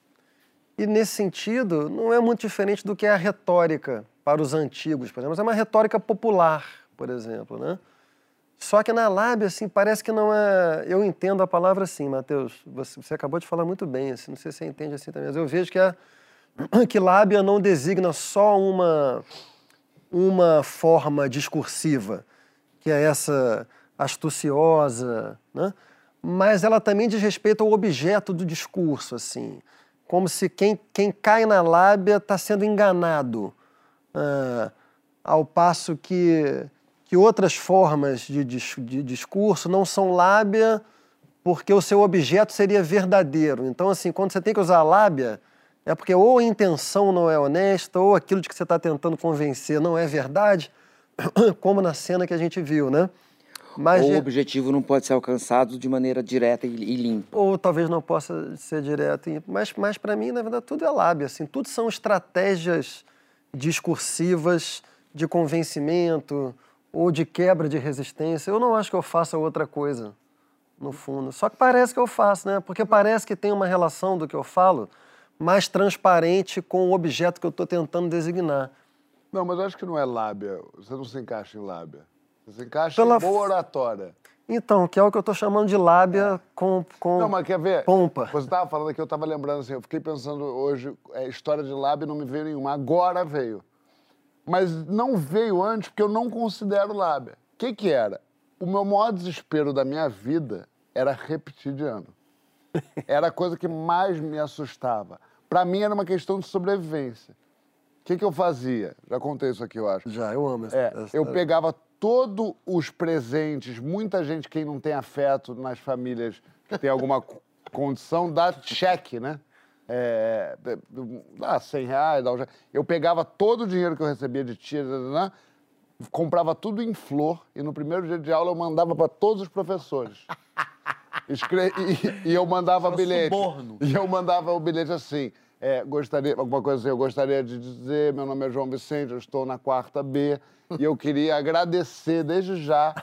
E nesse sentido, não é muito diferente do que é a retórica para os antigos, por exemplo. Mas é uma retórica popular, por exemplo, né? Só que na lábia, assim, parece que não é... Eu entendo a palavra assim, Matheus. Você, você acabou de falar muito bem, assim, não sei se você entende assim também, mas eu vejo que, a, que lábia não designa só uma, uma forma discursiva, que é essa astuciosa, né? mas ela também diz respeito ao objeto do discurso, assim, como se quem, quem cai na lábia está sendo enganado, ah, ao passo que, que outras formas de, de discurso não são lábia porque o seu objeto seria verdadeiro. Então, assim, quando você tem que usar lábia, é porque ou a intenção não é honesta, ou aquilo de que você está tentando convencer não é verdade, como na cena que a gente viu, né? Mas Ou o objetivo não pode ser alcançado de maneira direta e, e limpa. ou talvez não possa ser direto, em- mas, mas para mim, na verdade, tudo é lábia, assim, tudo são estratégias discursivas de convencimento ou de quebra de resistência. Eu não acho que eu faça outra coisa, no fundo. Só que parece que eu faço, né? Porque parece que tem uma relação do que eu falo mais transparente com o objeto que eu estou tentando designar. Não, mas eu acho que não é lábia. Você não se encaixa em lábia. Você se encaixa Pela em boa oratória. Então, que é o que eu estou chamando de lábia com, com Não, mas quer ver? pompa. Você estava falando aqui, eu estava lembrando assim, eu fiquei pensando hoje, é, história de lábia não me veio nenhuma. Agora veio. Mas não veio antes porque eu não considero lábia. O que que era? O meu maior desespero da minha vida era repetir de ano. Era a coisa que mais me assustava. Para mim era uma questão de sobrevivência. O que, que eu fazia? Já contei isso aqui, eu acho. Já, eu amo essa. É, essa- eu pegava todos os presentes, muita gente, quem não tem afeto nas famílias que tem alguma co- condição, dá cheque, né? É, dá 100 reais. Eu pegava todo o dinheiro que eu recebia de tia, né, comprava tudo em flor e no primeiro dia de aula eu mandava para todos os professores. Escre- E, e eu mandava Era bilhete. suborno. E eu mandava o bilhete assim: É, gostaria, alguma coisa assim, eu gostaria de dizer, meu nome é João Vicente, eu estou na quarta B e eu queria agradecer desde já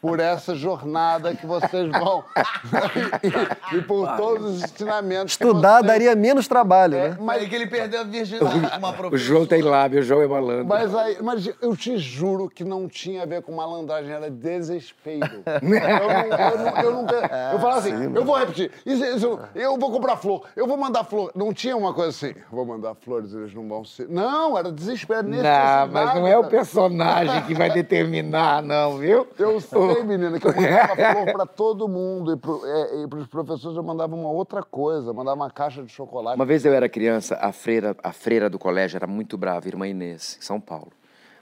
por essa jornada que vocês vão e, e por todos os ensinamentos. Estudar que vocês... daria menos trabalho, né? Mas é que ele perdeu a virgindade. Uma O João tem lábio, o João é malandro. Mas, aí, mas eu te juro que não tinha a ver com malandragem, era desespero. Eu não, eu não, eu não, eu falava assim, eu vou repetir, isso, isso, eu vou comprar flor, eu vou mandar flor. Não tinha uma coisa assim, vou mandar flores, eles não vão ser. Não, era desespero. Não, mas não é o personagem que vai determinar, não, viu? Eu sei, menina, que eu mandava flor pra todo mundo. E, pro, é, e pros professores eu mandava uma outra coisa, mandava uma caixa de chocolate. Uma vez eu era criança, a freira, a freira do colégio era muito brava, irmã Inês, em São Paulo.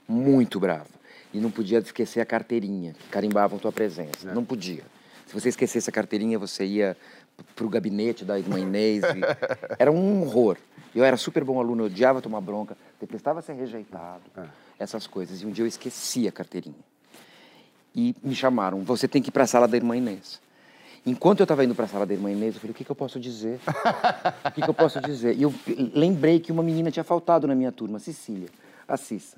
Muito brava. E não podia esquecer a carteirinha, que carimbavam tua presença. Não podia. Se você esquecesse a carteirinha, você ia pro gabinete da irmã Inês. e- Era um horror. Eu era super bom aluno, eu odiava tomar bronca, detestava ser rejeitado, essas coisas. E um dia eu esqueci a carteirinha. E me chamaram, você tem que ir para a sala da irmã Inês. Enquanto eu estava indo para a sala da irmã Inês, eu falei, o que, que eu posso dizer? O que, que eu posso dizer? E eu lembrei que uma menina tinha faltado na minha turma, Cecília, a Cissa.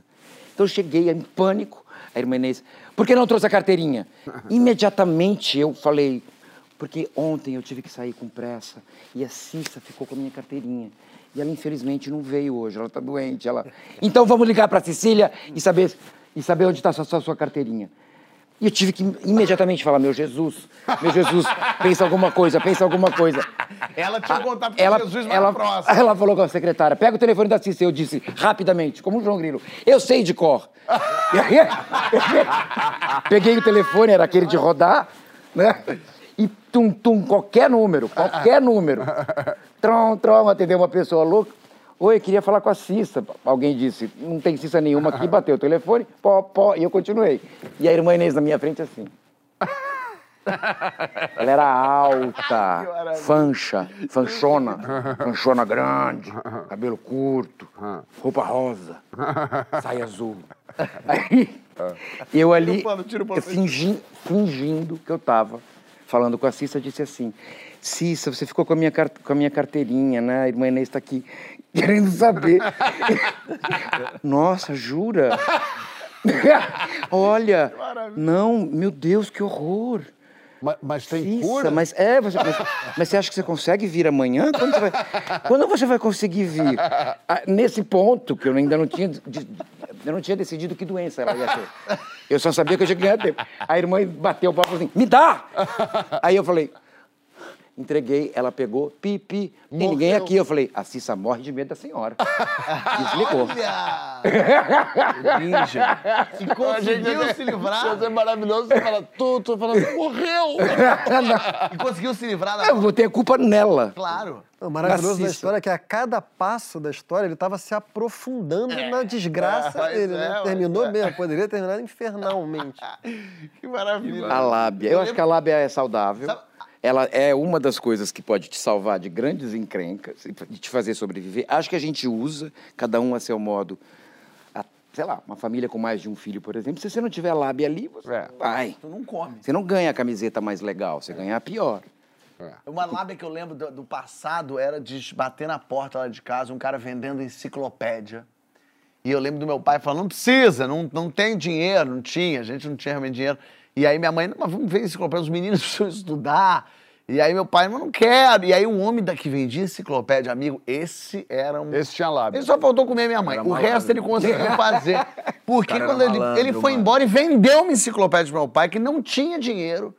Então eu cheguei em pânico, a irmã Inês, por que não trouxe a carteirinha? Imediatamente eu falei, porque ontem eu tive que sair com pressa e a Cissa ficou com a minha carteirinha. E ela infelizmente não veio hoje, ela está doente. Ela... Então vamos ligar para a Cecília e saber, e saber onde está a sua, sua carteirinha. E eu tive que imediatamente falar, meu Jesus, meu Jesus, pensa alguma coisa, pensa alguma coisa. Ela tinha um contato com Ela, Jesus mais ela, próximo. ela falou com a secretária, pega o telefone da Cissa. Eu disse, rapidamente, como o João Grilo, eu sei de cor. Aí, peguei o telefone, era aquele de rodar, né? E tum, tum, qualquer número, qualquer número. Trom, trom, atendeu uma pessoa louca. Oi, queria falar com a Cissa. Alguém disse, não tem Cissa nenhuma aqui, bateu o telefone, pó, pó, e eu continuei. E a irmã Inês na minha frente assim. Ela era alta, fancha, fanchona, fanchona grande, cabelo curto, roupa rosa, saia azul. Aí, eu ali, eu fingi- fingindo que eu tava falando com a Cissa, disse assim, Cissa, você ficou com a minha, com a minha carteirinha, né? A irmã Inês está aqui querendo saber. Nossa, jura? Olha, não, meu Deus, que horror. Mas, mas tem Cissa, cura? mas é, você, mas, mas você acha que você consegue vir amanhã? Quando você vai, quando você vai conseguir vir? Ah, nesse ponto, que eu ainda não tinha, eu não tinha decidido que doença ela ia ter. Eu só sabia que eu tinha que ganhar tempo. A irmã bateu o papo assim, me dá! Aí eu falei, entreguei, ela pegou, pi, pi, tem ninguém aqui. Eu falei, a Cissa morre de medo da senhora. Desligou. Ninja. E conseguiu se livrar. Isso é maravilhoso. Você fala, tu, tu fala, morreu! E conseguiu se livrar da. Eu vou ter a culpa nela. Claro. O maravilhoso da história é que a cada passo da história ele estava se aprofundando na desgraça É, dele, né? é, Terminou pois é. mesmo, poderia terminar infernalmente. Que maravilha. A lábia. Eu acho que a lábia é saudável. Ela é uma das coisas que pode te salvar de grandes encrencas e te fazer sobreviver. Acho que a gente usa, cada um a seu modo. A- sei lá, uma família com mais de um filho, por exemplo, se você não tiver lábia ali, você É. vai. Tu não come. Você não ganha a camiseta mais legal, você ganha a pior. Uma lábia que eu lembro do, do passado era de bater na porta lá de casa, um cara vendendo enciclopédia. E eu lembro do meu pai falando, não precisa, não, não tem dinheiro, não tinha, a gente não tinha realmente dinheiro. E aí minha mãe, não, mas vamos ver enciclopédia, os meninos precisam estudar. E aí meu pai, mas não quero. E aí um homem daqui vendia enciclopédia, amigo, esse era um... Esse tinha lábio. Ele só faltou comer minha mãe. Era O malandro. resto ele conseguiu fazer. Porque quando ele, malandro, ele foi mano. embora e vendeu uma enciclopédia pro meu pai, que não tinha dinheiro,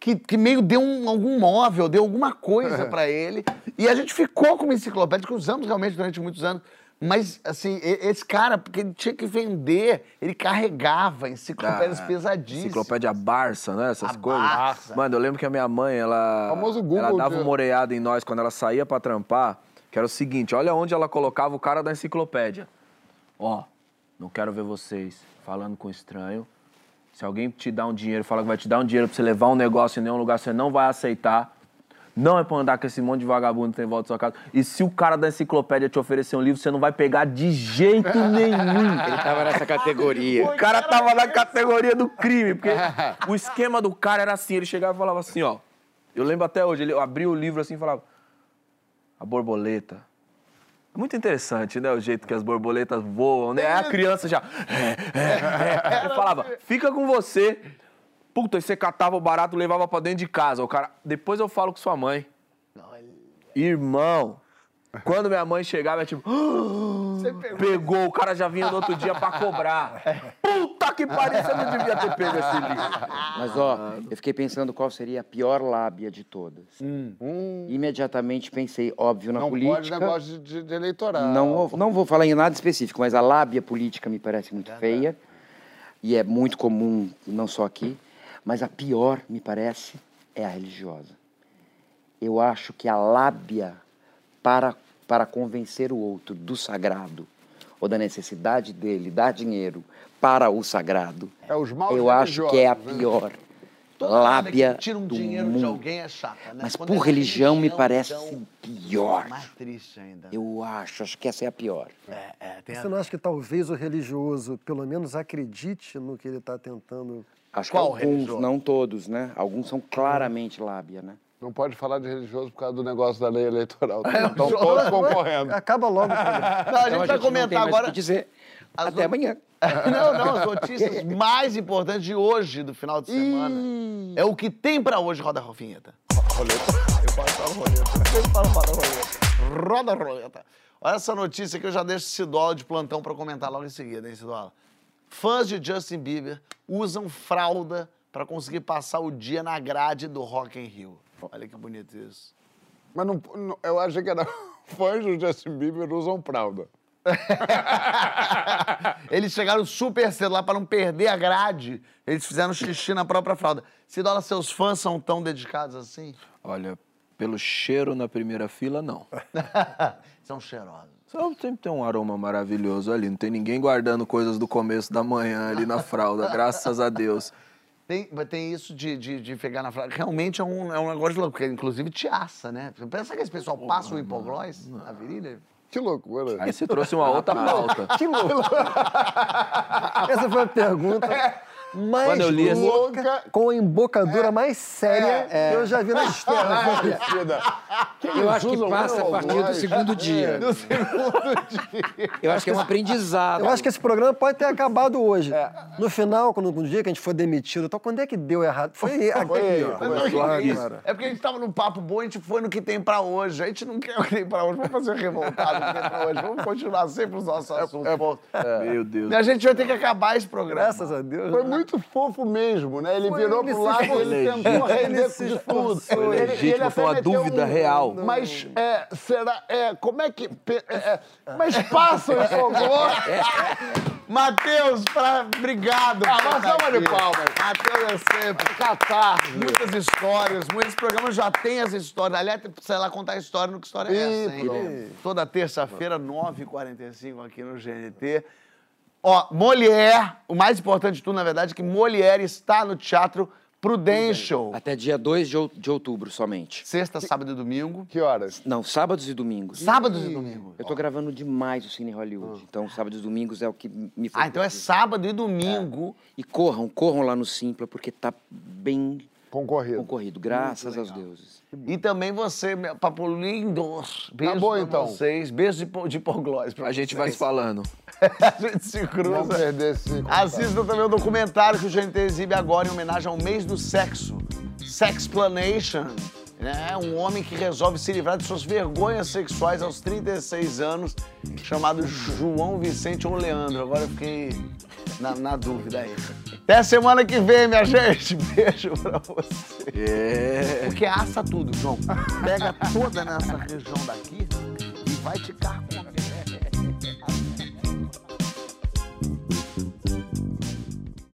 que, que meio deu um- algum móvel, deu alguma coisa pra ele. E a gente ficou com uma enciclopédia que usamos realmente durante muitos anos. Mas, assim, esse cara, porque ele tinha que vender, ele carregava enciclopédias Ah, pesadíssimas. Enciclopédia Barça, né? Essas A coisas. Barça. Mano, eu lembro que a minha mãe, ela. Famoso Google ela dava de- uma oreada em nós quando ela saía pra trampar, que era o seguinte: olha onde ela colocava o cara da enciclopédia. Ó, não quero ver vocês falando com estranho. Se alguém te dá um dinheiro, fala que vai te dar um dinheiro pra você levar um negócio em nenhum lugar, você não vai aceitar. Não é pra andar com esse monte de vagabundo que tem em volta da sua casa. E se o cara da enciclopédia te oferecer um livro, você não vai pegar de jeito nenhum. Ele tava nessa categoria. O cara tava na categoria do crime, porque o esquema do cara era assim, ele chegava e falava assim, ó. Eu lembro até hoje, ele abria o livro assim e falava: A borboleta É muito interessante, né? O jeito que as borboletas voam, né? Aí a criança já. É, é, é. Eu falava, fica com você. Puta, aí você catava o barato, levava pra dentro de casa. O cara. Depois eu falo com sua mãe. Irmão, quando minha mãe chegava, é tipo. pegou. o cara já vinha no outro dia pra cobrar. Puta que pariu, você não devia ter pego esse livro. Mas, ó, eu fiquei pensando qual seria a pior lábia de todas. Imediatamente pensei, óbvio, na Não pode política. negócio de, de eleitoral. Não, não vou falar em nada específico, mas a lábia política me parece muito feia. E é muito comum, não só aqui. Mas a pior, me parece, é a religiosa. Eu acho que a lábia para, para convencer o outro do sagrado ou da necessidade dele dar dinheiro para o sagrado, É os maus eu acho que é a né? pior Toda lábia tira um do dinheiro de mundo. alguém é chata, né? Mas Quando por é religião me religião, parece então, pior. Mais triste ainda. Eu acho, acho que essa é a pior. É, é, tem Você não acha que talvez o religioso, pelo menos, acredite no que ele está tentando? Acho Qual que alguns, religioso? não todos, né? Alguns são claramente lábia, né? Não pode falar de religioso por causa do negócio da lei eleitoral. Estão todos concorrendo. Acaba logo. Não, a gente Então, vai a gente não tem comentar mais o agora. que dizer. As Até no- amanhã. Não, não, as notícias mais importantes de hoje, do final de semana. É o que tem pra hoje, roda a rofinheta. Roleta? Eu posso falar roleta. Eu falo roda a roleta. Roda a roleta. Olha essa notícia que eu já deixo Cidola de plantão pra comentar logo em seguida, hein, Cidola? Fãs de Justin Bieber usam fralda pra conseguir passar o dia na grade do Rock in Rio. Olha que bonito isso. Mas não, não- eu achei que era fãs do Justin Bieber usam fralda. Eles chegaram super cedo lá pra não perder a grade. Eles fizeram xixi na própria fralda. Cidola, seus fãs são tão dedicados assim? Olha, pelo cheiro na primeira fila, não. são cheirosos. Só sempre tem um aroma maravilhoso ali. Não tem ninguém guardando coisas do começo da manhã ali na fralda, graças a Deus. Tem, mas tem isso de, de, de pegar na fralda. Realmente é um, é um negócio de louco, porque inclusive te assa, né? Pensa que esse pessoal passa o hipoglós na virilha? Que loucura. Aí você trouxe uma outra pauta. Que louco. Essa foi a pergunta mais Quando eu li essa- louca, com a embocadura mais séria que eu já vi na história. Eu acho que passa a partir do segundo dia. Do segundo dia. Eu acho que é um aprendizado. Eu acho que esse programa pode ter acabado hoje. No final, quando, no dia que a gente for demitido, então, quando é que deu errado? Foi aqui, ó. Claro, é, é porque a gente tava num papo bom, a gente foi no que tem pra hoje. A gente não quer o que tem pra hoje. Vamos fazer revoltado no que tem pra hoje. Vamos continuar sempre os nossos assuntos. pô. Meu Deus. E a gente vai ter que acabar esse programa. Graças a Deus. Foi muito fofo mesmo, né? Ele Foi, virou ele pro lado e ele tentou Ele render de tudo. esforçou. Ele- Legítimo, ele foi uma dúvida um- real. Mas, é, será, é, como é que... é, é, mas passa o hipoglós... Matheus, pra... obrigado. Ah, estar salva de palmas. Matheus é sempre. Catarse. Muitas histórias, muitos programas já têm as histórias. Aliás, sei lá contar a história no que história é essa, hein? Toda terça-feira, 9h45 aqui no GNT. Ó, Molière, o mais importante de tudo, na verdade, é que Molière está no Teatro Prudential. Até dia 2 de de outubro somente. Sexta, sábado e domingo. Que horas? Não, sábados e domingos. Sábados e domingos. Eu tô gravando demais o Cine Hollywood. Então, sábados e domingos é o que me Ah, então é sábado e domingo. E corram, corram lá no Simpla, porque tá bem Concorrido. concorrido, graças aos deuses. E também você, meu papo lindo. Beijo Tá bom, pra então. vocês. Beijo de, po- de hipoglós pra A gente vai se falando. A gente se Não cruza. perder esse... Assista também o documentário que o GNT exibe agora em homenagem ao mês do sexo. Sexplanation. É um homem que resolve se livrar de suas vergonhas sexuais aos 36 anos, chamado João Vicente ou Leandro. Agora eu fiquei na, na dúvida aí. Até semana que vem, minha gente. Beijo pra você. É. Porque assa tudo, João. Pega toda nessa região daqui e vai te carcomer.